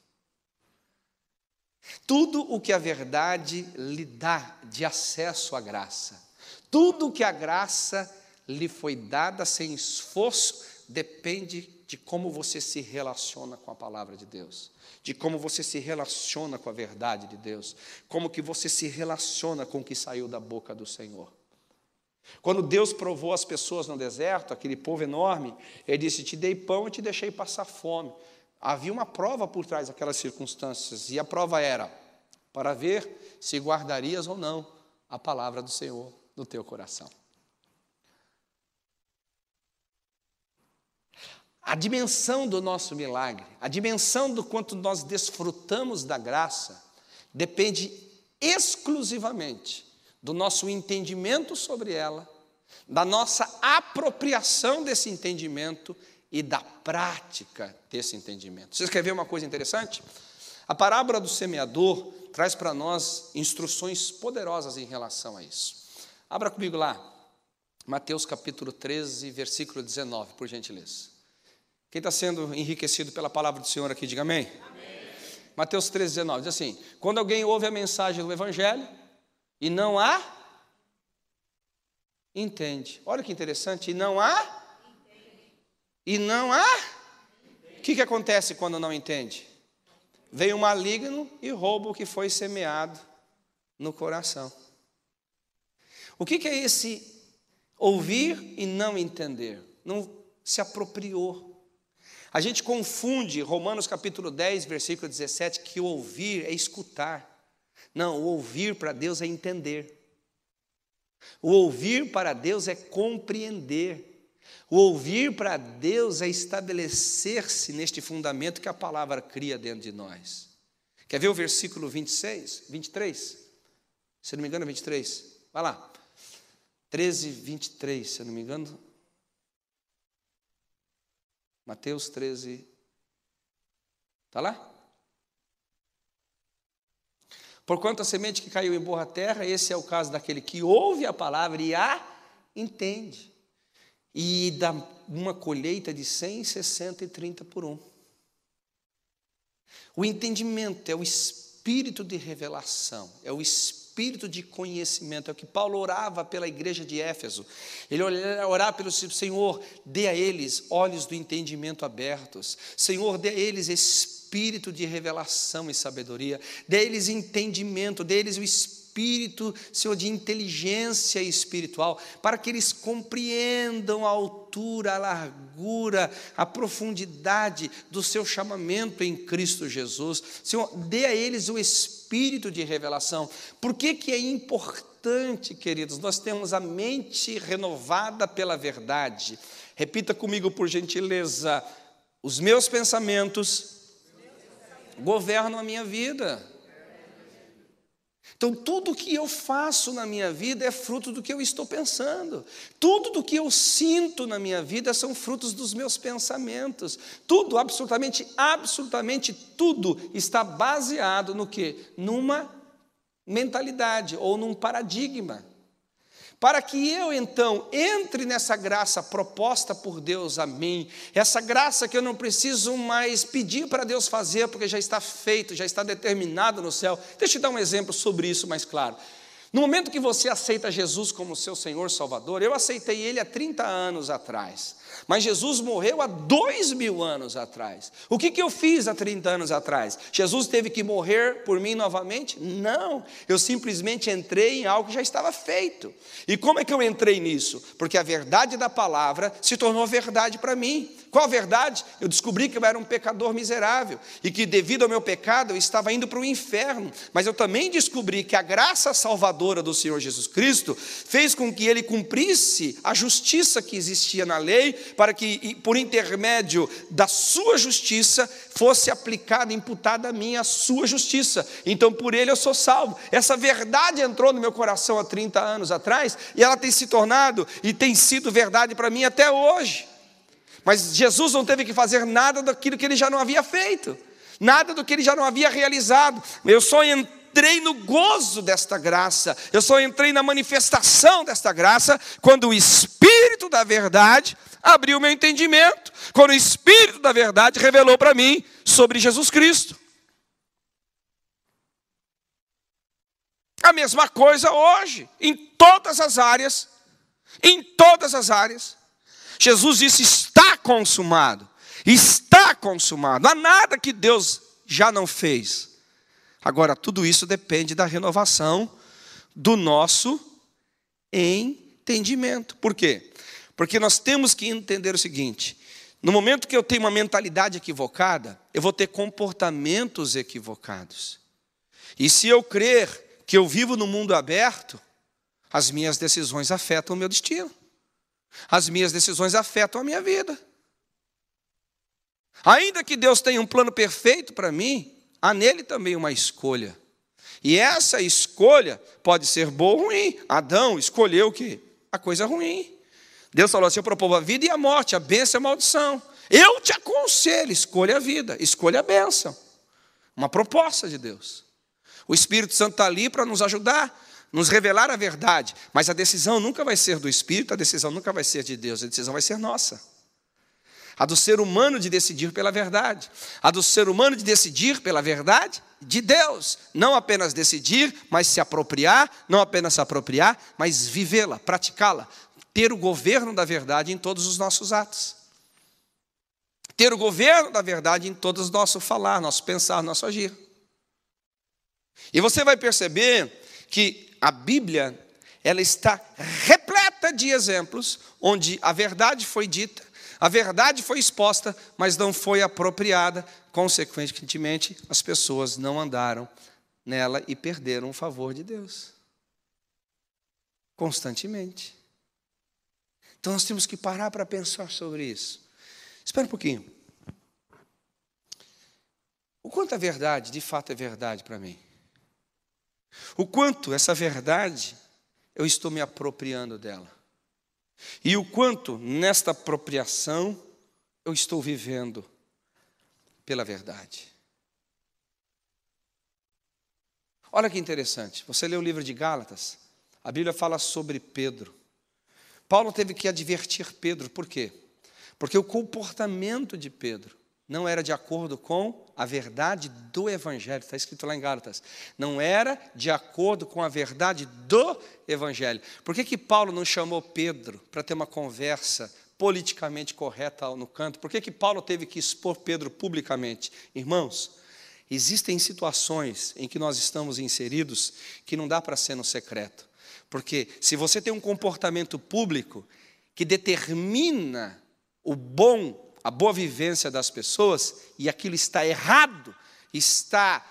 Tudo o que a verdade lhe dá de acesso à graça, tudo o que a graça lhe foi dada sem esforço, depende de como você se relaciona com a palavra de Deus de como você se relaciona com a verdade de Deus, como que você se relaciona com o que saiu da boca do Senhor. Quando Deus provou as pessoas no deserto, aquele povo enorme, ele disse: Te dei pão e te deixei passar fome. Havia uma prova por trás daquelas circunstâncias, e a prova era para ver se guardarias ou não a palavra do Senhor no teu coração. A dimensão do nosso milagre, a dimensão do quanto nós desfrutamos da graça, depende exclusivamente do nosso entendimento sobre ela, da nossa apropriação desse entendimento e da prática desse entendimento. Vocês querem ver uma coisa interessante? A parábola do semeador traz para nós instruções poderosas em relação a isso. Abra comigo lá, Mateus capítulo 13, versículo 19, por gentileza. Quem está sendo enriquecido pela palavra do Senhor aqui, diga amém. amém. Mateus 13, 19 diz assim: Quando alguém ouve a mensagem do Evangelho e não há, entende. Olha que interessante, e não há, entende. e não há, o que, que acontece quando não entende? Vem o maligno e rouba o que foi semeado no coração. O que, que é esse ouvir e não entender? Não se apropriou a gente confunde Romanos capítulo 10, versículo 17, que o ouvir é escutar. Não, o ouvir para Deus é entender. O ouvir para Deus é compreender. O ouvir para Deus é estabelecer-se neste fundamento que a palavra cria dentro de nós. Quer ver o versículo 26, 23? Se não me engano, 23. Vai lá. 13, 23, se não me engano. Mateus 13. Está lá? Porquanto a semente que caiu em boa terra, esse é o caso daquele que ouve a palavra e a entende. E dá uma colheita de 100, 60 e 30 por um. O entendimento é o espírito de revelação, é o espírito de conhecimento, é o que Paulo orava pela igreja de Éfeso. Ele orava pelo Senhor, dê a eles olhos do entendimento abertos. Senhor, dê a eles espírito de revelação e sabedoria, dê a eles entendimento, dê a eles o espírito espírito, Senhor, de inteligência espiritual, para que eles compreendam a altura, a largura, a profundidade do seu chamamento em Cristo Jesus. Senhor, dê a eles o espírito de revelação. Por que, que é importante, queridos, nós temos a mente renovada pela verdade? Repita comigo, por gentileza: os meus pensamentos governam a minha vida. Então, tudo que eu faço na minha vida é fruto do que eu estou pensando. Tudo do que eu sinto na minha vida são frutos dos meus pensamentos. Tudo, absolutamente, absolutamente tudo está baseado no que? Numa mentalidade ou num paradigma. Para que eu então entre nessa graça proposta por Deus a mim, essa graça que eu não preciso mais pedir para Deus fazer, porque já está feito, já está determinado no céu. Deixa eu dar um exemplo sobre isso mais claro. No momento que você aceita Jesus como seu Senhor Salvador, eu aceitei Ele há 30 anos atrás. Mas Jesus morreu há dois mil anos atrás. O que, que eu fiz há 30 anos atrás? Jesus teve que morrer por mim novamente? Não. Eu simplesmente entrei em algo que já estava feito. E como é que eu entrei nisso? Porque a verdade da palavra se tornou verdade para mim. Qual a verdade? Eu descobri que eu era um pecador miserável e que, devido ao meu pecado, eu estava indo para o inferno. Mas eu também descobri que a graça salvadora do Senhor Jesus Cristo fez com que ele cumprisse a justiça que existia na lei, para que, por intermédio da sua justiça, fosse aplicada, imputada a mim a sua justiça. Então, por ele eu sou salvo. Essa verdade entrou no meu coração há 30 anos atrás e ela tem se tornado e tem sido verdade para mim até hoje. Mas Jesus não teve que fazer nada daquilo que ele já não havia feito, nada do que ele já não havia realizado. Eu só entrei no gozo desta graça, eu só entrei na manifestação desta graça quando o Espírito da Verdade abriu meu entendimento, quando o Espírito da Verdade revelou para mim sobre Jesus Cristo. A mesma coisa hoje, em todas as áreas, em todas as áreas. Jesus disse: está consumado, está consumado. Não há nada que Deus já não fez. Agora, tudo isso depende da renovação do nosso entendimento. Por quê? Porque nós temos que entender o seguinte: no momento que eu tenho uma mentalidade equivocada, eu vou ter comportamentos equivocados. E se eu crer que eu vivo no mundo aberto, as minhas decisões afetam o meu destino. As minhas decisões afetam a minha vida. Ainda que Deus tenha um plano perfeito para mim, há nele também uma escolha. E essa escolha pode ser boa ou ruim. Adão escolheu o que? A coisa ruim. Deus falou assim: eu proponho a vida e a morte, a bênção e a maldição. Eu te aconselho, escolha a vida, escolha a bênção. Uma proposta de Deus. O Espírito Santo está ali para nos ajudar nos revelar a verdade, mas a decisão nunca vai ser do Espírito, a decisão nunca vai ser de Deus, a decisão vai ser nossa. A do ser humano de decidir pela verdade, a do ser humano de decidir pela verdade de Deus, não apenas decidir, mas se apropriar, não apenas se apropriar, mas vivê-la, praticá-la, ter o governo da verdade em todos os nossos atos. Ter o governo da verdade em todos os nossos falar, nosso pensar, nosso agir. E você vai perceber que a Bíblia ela está repleta de exemplos onde a verdade foi dita, a verdade foi exposta, mas não foi apropriada, consequentemente, as pessoas não andaram nela e perderam o favor de Deus. Constantemente. Então nós temos que parar para pensar sobre isso. Espera um pouquinho. O quanto a verdade de fato é verdade para mim? O quanto essa verdade eu estou me apropriando dela? E o quanto nesta apropriação eu estou vivendo pela verdade? Olha que interessante, você lê o livro de Gálatas, a Bíblia fala sobre Pedro. Paulo teve que advertir Pedro, por quê? Porque o comportamento de Pedro não era de acordo com a verdade do Evangelho, está escrito lá em Gálatas. Não era de acordo com a verdade do Evangelho. Por que, que Paulo não chamou Pedro para ter uma conversa politicamente correta no canto? Por que, que Paulo teve que expor Pedro publicamente? Irmãos, existem situações em que nós estamos inseridos que não dá para ser no secreto. Porque se você tem um comportamento público que determina o bom a boa vivência das pessoas e aquilo está errado, está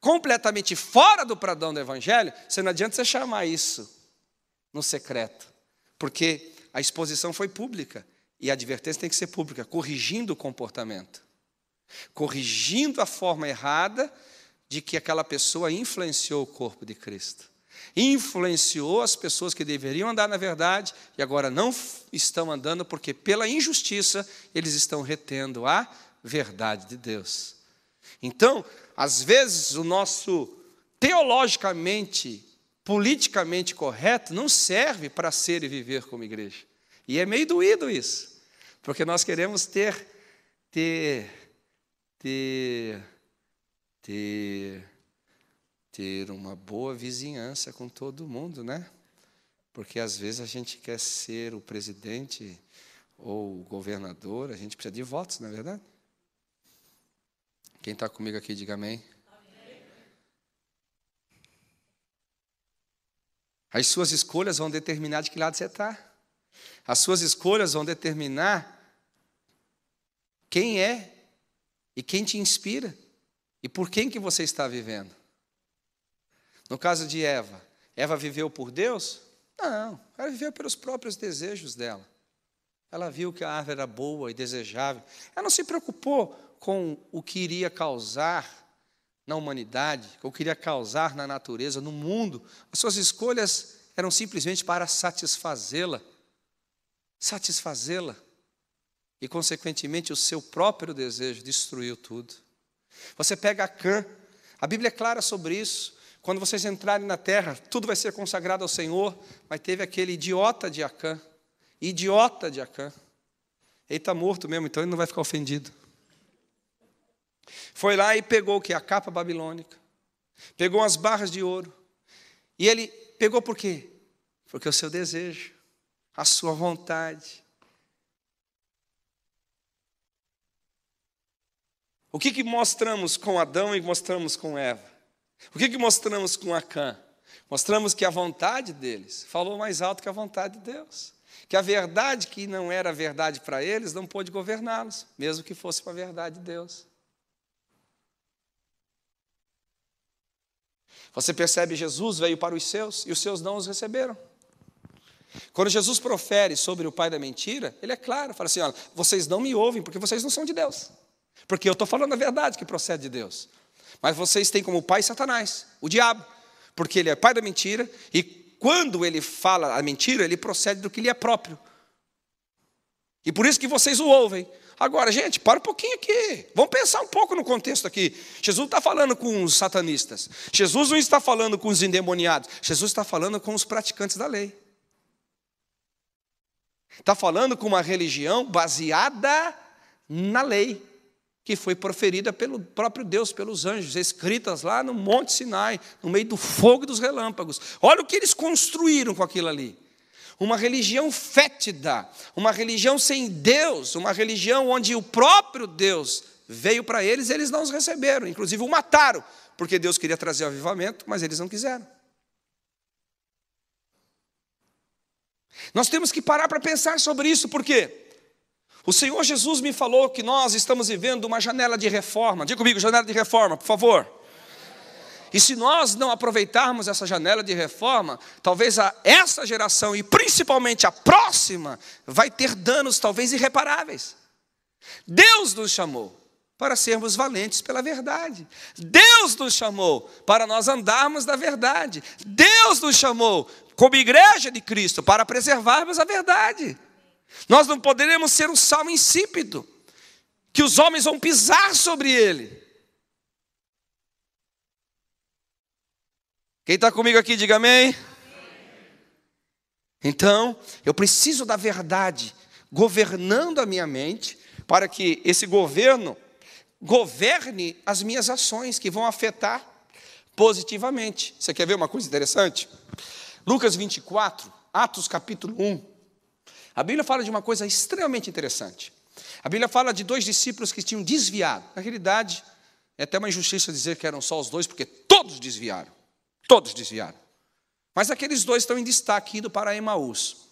completamente fora do pradão do Evangelho, você não adianta você chamar isso no secreto, porque a exposição foi pública e a advertência tem que ser pública, corrigindo o comportamento, corrigindo a forma errada de que aquela pessoa influenciou o corpo de Cristo influenciou as pessoas que deveriam andar na verdade e agora não estão andando porque, pela injustiça, eles estão retendo a verdade de Deus. Então, às vezes, o nosso teologicamente, politicamente correto não serve para ser e viver como igreja. E é meio doído isso, porque nós queremos ter, ter, ter, ter ter uma boa vizinhança com todo mundo, né? Porque às vezes a gente quer ser o presidente ou o governador, a gente precisa de votos, não é verdade? Quem está comigo aqui, diga amém. As suas escolhas vão determinar de que lado você está. As suas escolhas vão determinar quem é e quem te inspira e por quem que você está vivendo. No caso de Eva, Eva viveu por Deus? Não, ela viveu pelos próprios desejos dela. Ela viu que a árvore era boa e desejável. Ela não se preocupou com o que iria causar na humanidade, com o que iria causar na natureza, no mundo. As suas escolhas eram simplesmente para satisfazê-la. Satisfazê-la. E, consequentemente, o seu próprio desejo destruiu tudo. Você pega a Cã, a Bíblia é clara sobre isso. Quando vocês entrarem na terra, tudo vai ser consagrado ao Senhor. Mas teve aquele idiota de Acã. Idiota de Acã. Ele está morto mesmo, então ele não vai ficar ofendido. Foi lá e pegou o que? A capa babilônica. Pegou as barras de ouro. E ele pegou por quê? Porque o seu desejo, a sua vontade. O que, que mostramos com Adão e mostramos com Eva? O que, que mostramos com Acã? Mostramos que a vontade deles falou mais alto que a vontade de Deus. Que a verdade que não era verdade para eles não pôde governá-los, mesmo que fosse a verdade de Deus. Você percebe, Jesus veio para os seus e os seus não os receberam. Quando Jesus profere sobre o pai da mentira, ele é claro, fala assim: olha, vocês não me ouvem porque vocês não são de Deus. Porque eu estou falando a verdade que procede de Deus. Mas vocês têm como pai Satanás, o diabo, porque ele é pai da mentira e quando ele fala a mentira, ele procede do que lhe é próprio. E por isso que vocês o ouvem. Agora, gente, para um pouquinho aqui. Vamos pensar um pouco no contexto aqui. Jesus está falando com os satanistas. Jesus não está falando com os endemoniados. Jesus está falando com os praticantes da lei. Está falando com uma religião baseada na lei que foi proferida pelo próprio Deus, pelos anjos, escritas lá no Monte Sinai, no meio do fogo e dos relâmpagos. Olha o que eles construíram com aquilo ali. Uma religião fétida, uma religião sem Deus, uma religião onde o próprio Deus veio para eles, eles não os receberam, inclusive o mataram, porque Deus queria trazer o avivamento, mas eles não quiseram. Nós temos que parar para pensar sobre isso, por quê? O Senhor Jesus me falou que nós estamos vivendo uma janela de reforma. Diga comigo, janela de reforma, por favor. E se nós não aproveitarmos essa janela de reforma, talvez a essa geração e principalmente a próxima vai ter danos talvez irreparáveis. Deus nos chamou para sermos valentes pela verdade. Deus nos chamou para nós andarmos da verdade. Deus nos chamou como igreja de Cristo para preservarmos a verdade. Nós não poderemos ser um salmo insípido, que os homens vão pisar sobre ele. Quem está comigo aqui, diga amém. Então, eu preciso da verdade governando a minha mente, para que esse governo governe as minhas ações, que vão afetar positivamente. Você quer ver uma coisa interessante? Lucas 24, Atos capítulo 1. A Bíblia fala de uma coisa extremamente interessante. A Bíblia fala de dois discípulos que tinham desviado. Na realidade, é até uma injustiça dizer que eram só os dois, porque todos desviaram. Todos desviaram. Mas aqueles dois estão em destaque indo para Emaús.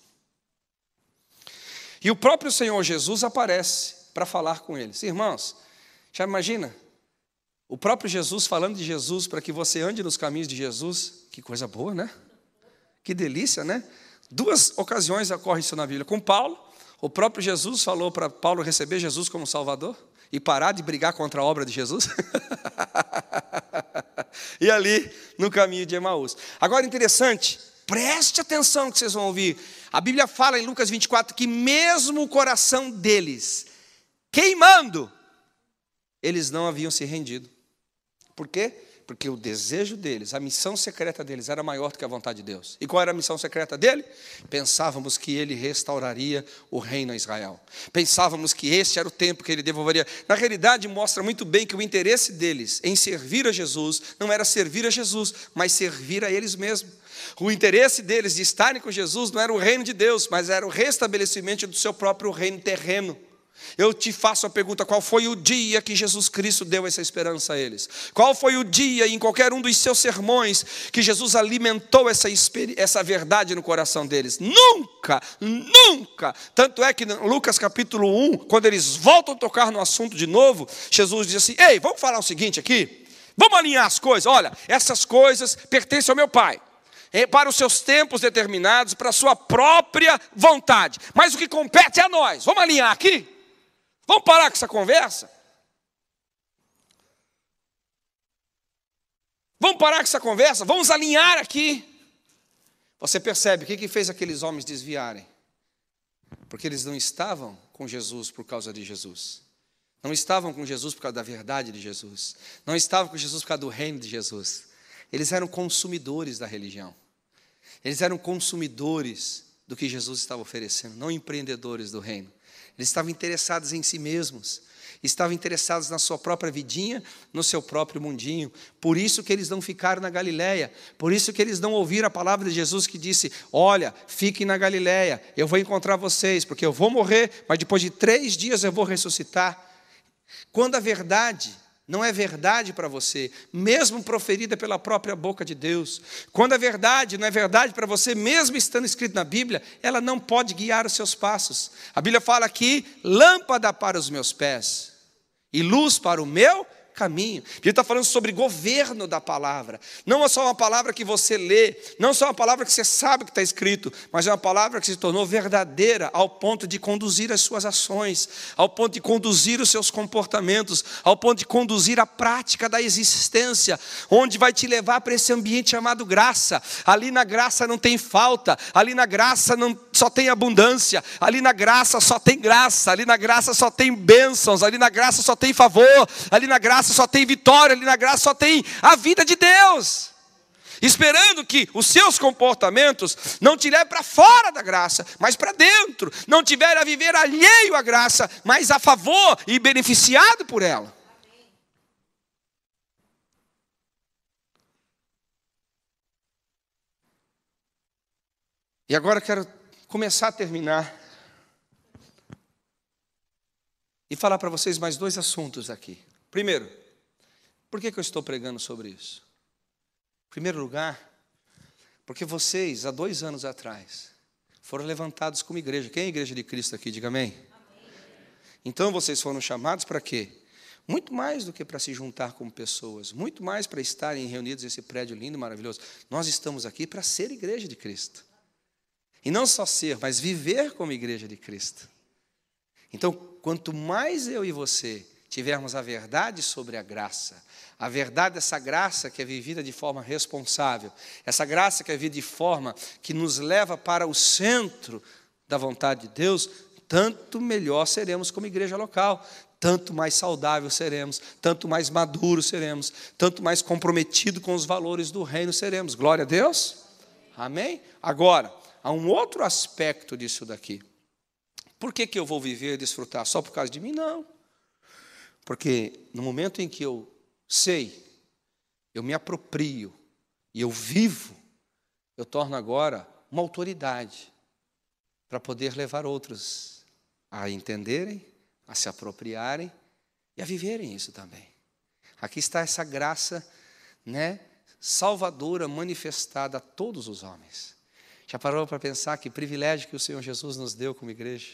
E o próprio Senhor Jesus aparece para falar com eles. Irmãos, já imagina? O próprio Jesus falando de Jesus para que você ande nos caminhos de Jesus. Que coisa boa, né? Que delícia, né? Duas ocasiões ocorre isso na Bíblia. Com Paulo, o próprio Jesus falou para Paulo receber Jesus como Salvador e parar de brigar contra a obra de Jesus. e ali no caminho de Emaús. Agora, interessante, preste atenção que vocês vão ouvir. A Bíblia fala em Lucas 24 que mesmo o coração deles queimando, eles não haviam se rendido. Por quê? Porque o desejo deles, a missão secreta deles era maior do que a vontade de Deus. E qual era a missão secreta dele? Pensávamos que ele restauraria o reino a Israel. Pensávamos que esse era o tempo que ele devolveria. Na realidade, mostra muito bem que o interesse deles em servir a Jesus não era servir a Jesus, mas servir a eles mesmos. O interesse deles de estarem com Jesus não era o reino de Deus, mas era o restabelecimento do seu próprio reino terreno. Eu te faço a pergunta: qual foi o dia que Jesus Cristo deu essa esperança a eles? Qual foi o dia, em qualquer um dos seus sermões, que Jesus alimentou essa, essa verdade no coração deles? Nunca, nunca. Tanto é que em Lucas capítulo 1, quando eles voltam a tocar no assunto de novo, Jesus diz assim: Ei, vamos falar o seguinte aqui? Vamos alinhar as coisas. Olha, essas coisas pertencem ao meu Pai é para os seus tempos determinados, para a sua própria vontade. Mas o que compete é a nós. Vamos alinhar aqui? Vamos parar com essa conversa? Vamos parar com essa conversa? Vamos alinhar aqui. Você percebe o que, que fez aqueles homens desviarem? Porque eles não estavam com Jesus por causa de Jesus. Não estavam com Jesus por causa da verdade de Jesus. Não estavam com Jesus por causa do reino de Jesus. Eles eram consumidores da religião. Eles eram consumidores do que Jesus estava oferecendo, não empreendedores do reino. Eles estavam interessados em si mesmos, estavam interessados na sua própria vidinha, no seu próprio mundinho. Por isso que eles não ficaram na Galiléia, por isso que eles não ouviram a palavra de Jesus que disse: Olha, fiquem na Galiléia, eu vou encontrar vocês, porque eu vou morrer, mas depois de três dias eu vou ressuscitar. Quando a verdade não é verdade para você, mesmo proferida pela própria boca de Deus. Quando a verdade não é verdade para você, mesmo estando escrito na Bíblia, ela não pode guiar os seus passos. A Bíblia fala aqui: lâmpada para os meus pés e luz para o meu caminho. Ele está falando sobre governo da palavra. Não é só uma palavra que você lê, não é só uma palavra que você sabe que está escrito, mas é uma palavra que se tornou verdadeira ao ponto de conduzir as suas ações, ao ponto de conduzir os seus comportamentos, ao ponto de conduzir a prática da existência, onde vai te levar para esse ambiente chamado graça. Ali na graça não tem falta, ali na graça não só tem abundância, ali na graça só tem graça, ali na graça só tem bênçãos, ali na graça só tem favor, ali na graça só tem vitória, ali na graça só tem a vida de Deus. Esperando que os seus comportamentos não te levem para fora da graça, mas para dentro. Não tiver a viver alheio à graça, mas a favor e beneficiado por ela. E agora quero começar a terminar e falar para vocês mais dois assuntos aqui. Primeiro, por que, que eu estou pregando sobre isso? Em primeiro lugar, porque vocês, há dois anos atrás, foram levantados como igreja. Quem é a igreja de Cristo aqui? Diga amém. amém. Então vocês foram chamados para quê? Muito mais do que para se juntar como pessoas, muito mais para estarem reunidos nesse prédio lindo e maravilhoso. Nós estamos aqui para ser igreja de Cristo. E não só ser, mas viver como igreja de Cristo. Então, quanto mais eu e você tivermos a verdade sobre a graça, a verdade dessa graça que é vivida de forma responsável, essa graça que é vivida de forma que nos leva para o centro da vontade de Deus, tanto melhor seremos como igreja local, tanto mais saudável seremos, tanto mais maduro seremos, tanto mais comprometido com os valores do reino seremos. Glória a Deus. Amém? Agora, há um outro aspecto disso daqui. Por que, que eu vou viver e desfrutar? Só por causa de mim? Não. Porque no momento em que eu sei, eu me aproprio e eu vivo, eu torno agora uma autoridade para poder levar outros a entenderem, a se apropriarem e a viverem isso também. Aqui está essa graça, né, salvadora manifestada a todos os homens. Já parou para pensar que privilégio que o Senhor Jesus nos deu como igreja?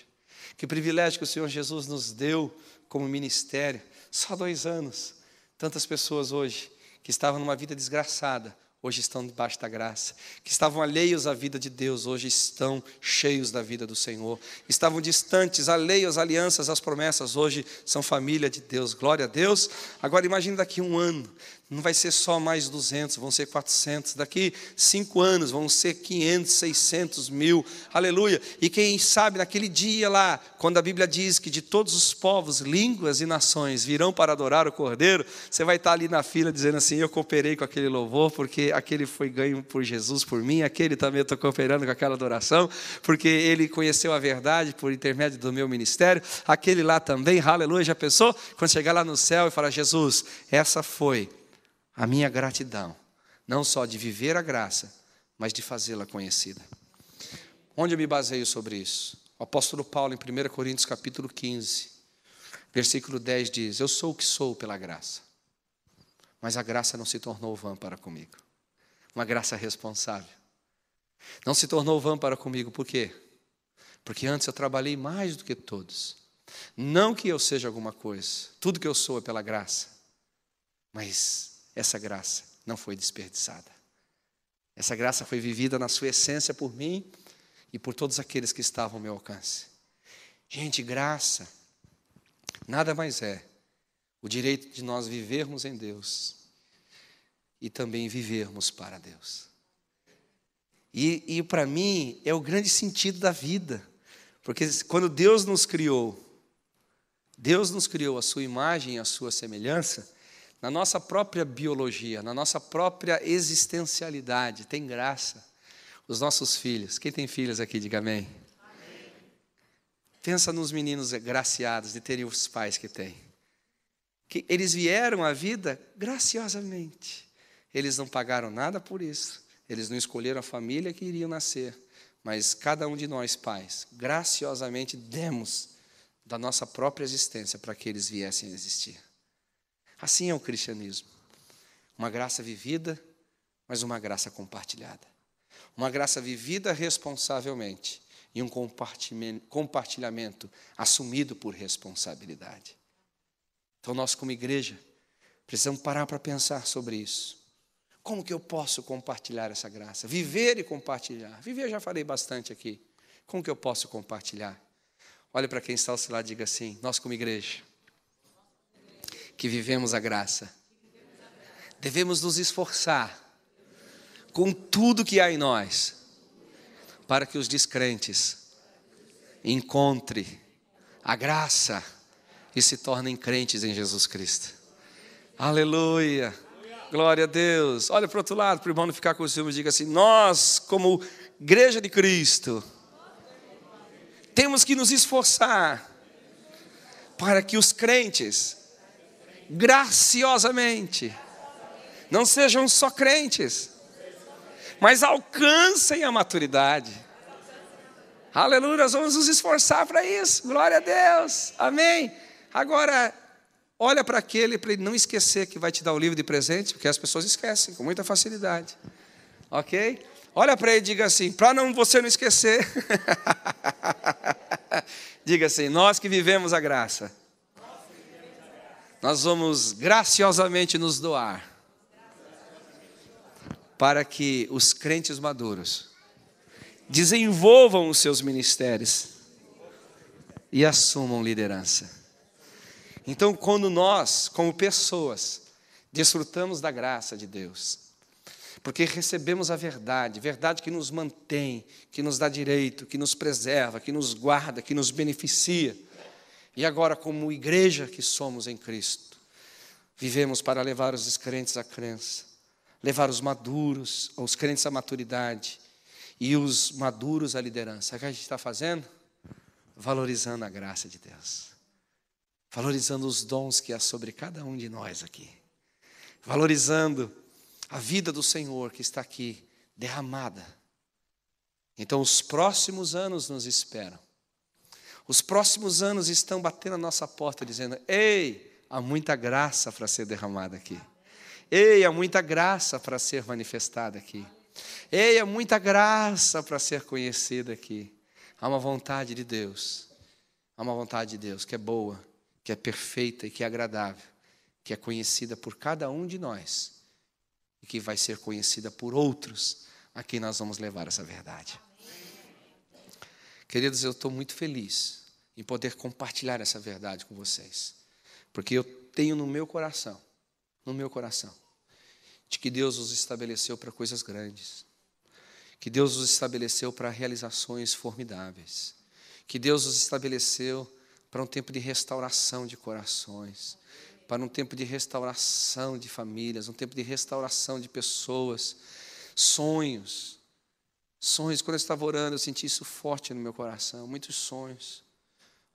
Que privilégio que o Senhor Jesus nos deu como ministério. Só dois anos. Tantas pessoas hoje que estavam numa vida desgraçada, hoje estão debaixo da graça. Que estavam alheios à vida de Deus, hoje estão cheios da vida do Senhor. Estavam distantes, alheios às alianças, às promessas, hoje são família de Deus. Glória a Deus. Agora imagine daqui a um ano, não vai ser só mais 200, vão ser 400. Daqui cinco anos vão ser 500, 600 mil. Aleluia. E quem sabe naquele dia lá, quando a Bíblia diz que de todos os povos, línguas e nações virão para adorar o Cordeiro, você vai estar ali na fila dizendo assim: Eu cooperei com aquele louvor, porque aquele foi ganho por Jesus, por mim, aquele também estou cooperando com aquela adoração, porque ele conheceu a verdade por intermédio do meu ministério. Aquele lá também, aleluia. Já pensou? Quando chegar lá no céu e falar: Jesus, essa foi a minha gratidão, não só de viver a graça, mas de fazê-la conhecida. Onde eu me baseio sobre isso? O apóstolo Paulo, em 1 Coríntios capítulo 15, versículo 10 diz: Eu sou o que sou pela graça, mas a graça não se tornou vã para comigo. Uma graça responsável. Não se tornou vã para comigo, por quê? Porque antes eu trabalhei mais do que todos. Não que eu seja alguma coisa, tudo que eu sou é pela graça, mas essa graça não foi desperdiçada. Essa graça foi vivida na sua essência por mim e por todos aqueles que estavam ao meu alcance. Gente, graça nada mais é o direito de nós vivermos em Deus e também vivermos para Deus. E, e para mim é o grande sentido da vida, porque quando Deus nos criou, Deus nos criou a sua imagem e a sua semelhança, na nossa própria biologia, na nossa própria existencialidade, tem graça. Os nossos filhos, quem tem filhos aqui, diga amém. amém. Pensa nos meninos graciados de terem os pais que têm. Que eles vieram à vida graciosamente. Eles não pagaram nada por isso. Eles não escolheram a família que iriam nascer. Mas cada um de nós, pais, graciosamente demos da nossa própria existência para que eles viessem a existir. Assim é o cristianismo. Uma graça vivida, mas uma graça compartilhada. Uma graça vivida responsavelmente e um compartilhamento assumido por responsabilidade. Então, nós, como igreja, precisamos parar para pensar sobre isso. Como que eu posso compartilhar essa graça? Viver e compartilhar. Viver, já falei bastante aqui. Como que eu posso compartilhar? Olhe para quem está ao seu lado e diga assim: nós, como igreja, que vivemos a graça. Devemos nos esforçar com tudo que há em nós para que os descrentes encontrem a graça e se tornem crentes em Jesus Cristo. Aleluia. Glória a Deus. Olha para o outro lado, para o irmão não ficar com ciúme, diga assim: Nós, como igreja de Cristo, temos que nos esforçar para que os crentes graciosamente. Não sejam só crentes, mas alcancem a maturidade. Aleluia, nós vamos nos esforçar para isso. Glória a Deus. Amém. Agora, olha para aquele para ele não esquecer que vai te dar o livro de presente, porque as pessoas esquecem com muita facilidade. OK? Olha para ele e diga assim, para não você não esquecer. diga assim: "Nós que vivemos a graça nós vamos graciosamente nos doar para que os crentes maduros desenvolvam os seus ministérios e assumam liderança. Então, quando nós, como pessoas, desfrutamos da graça de Deus, porque recebemos a verdade, verdade que nos mantém, que nos dá direito, que nos preserva, que nos guarda, que nos beneficia. E agora, como igreja que somos em Cristo, vivemos para levar os descrentes à crença, levar os maduros, os crentes à maturidade e os maduros à liderança. O que a gente está fazendo? Valorizando a graça de Deus, valorizando os dons que há sobre cada um de nós aqui, valorizando a vida do Senhor que está aqui derramada. Então, os próximos anos nos esperam. Os próximos anos estão batendo a nossa porta, dizendo: Ei, há muita graça para ser derramada aqui. Ei, há muita graça para ser manifestada aqui. Ei, há muita graça para ser conhecida aqui. Há uma vontade de Deus. Há uma vontade de Deus que é boa, que é perfeita e que é agradável, que é conhecida por cada um de nós e que vai ser conhecida por outros a quem nós vamos levar essa verdade. Queridos, eu estou muito feliz em poder compartilhar essa verdade com vocês, porque eu tenho no meu coração, no meu coração, de que Deus os estabeleceu para coisas grandes, que Deus os estabeleceu para realizações formidáveis, que Deus os estabeleceu para um tempo de restauração de corações, para um tempo de restauração de famílias, um tempo de restauração de pessoas, sonhos. Sonhos, quando eu estava orando, eu senti isso forte no meu coração, muitos sonhos.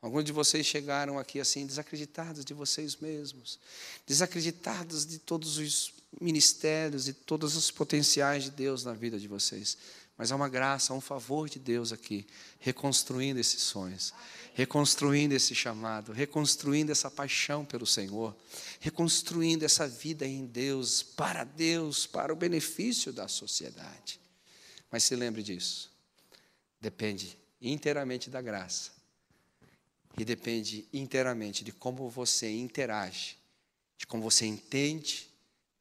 Alguns de vocês chegaram aqui assim, desacreditados de vocês mesmos, desacreditados de todos os ministérios e todos os potenciais de Deus na vida de vocês. Mas há uma graça, há um favor de Deus aqui, reconstruindo esses sonhos, reconstruindo esse chamado, reconstruindo essa paixão pelo Senhor, reconstruindo essa vida em Deus, para Deus, para o benefício da sociedade. Mas se lembre disso, depende inteiramente da graça e depende inteiramente de como você interage, de como você entende,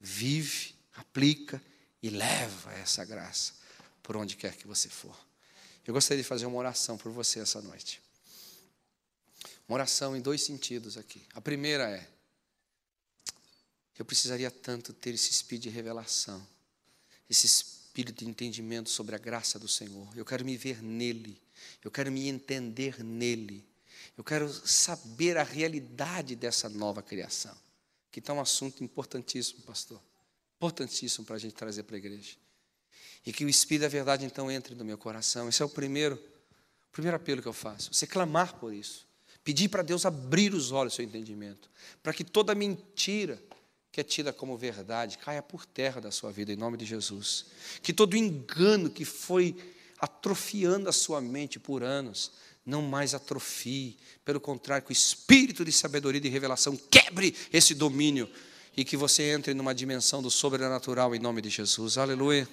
vive, aplica e leva essa graça por onde quer que você for. Eu gostaria de fazer uma oração por você essa noite. Uma oração em dois sentidos aqui. A primeira é: eu precisaria tanto ter esse espírito de revelação, esse espírito de entendimento sobre a graça do Senhor. Eu quero me ver nele, eu quero me entender nele, eu quero saber a realidade dessa nova criação. Que está um assunto importantíssimo, pastor. Importantíssimo para a gente trazer para a igreja. E que o Espírito da verdade então entre no meu coração. Esse é o primeiro, o primeiro apelo que eu faço. Você clamar por isso. Pedir para Deus abrir os olhos do seu entendimento. Para que toda mentira que é tida como verdade caia por terra da sua vida, em nome de Jesus. Que todo engano que foi atrofiando a sua mente por anos, não mais atrofie. Pelo contrário, que o espírito de sabedoria e de revelação quebre esse domínio e que você entre numa dimensão do sobrenatural em nome de Jesus. Aleluia.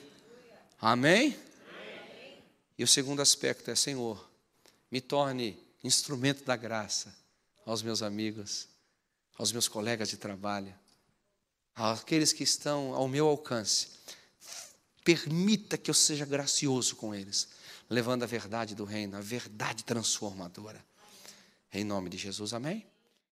Amém? Amém? E o segundo aspecto é: Senhor, me torne instrumento da graça aos meus amigos, aos meus colegas de trabalho, àqueles que estão ao meu alcance. Permita que eu seja gracioso com eles, levando a verdade do reino, a verdade transformadora. Em nome de Jesus, amém?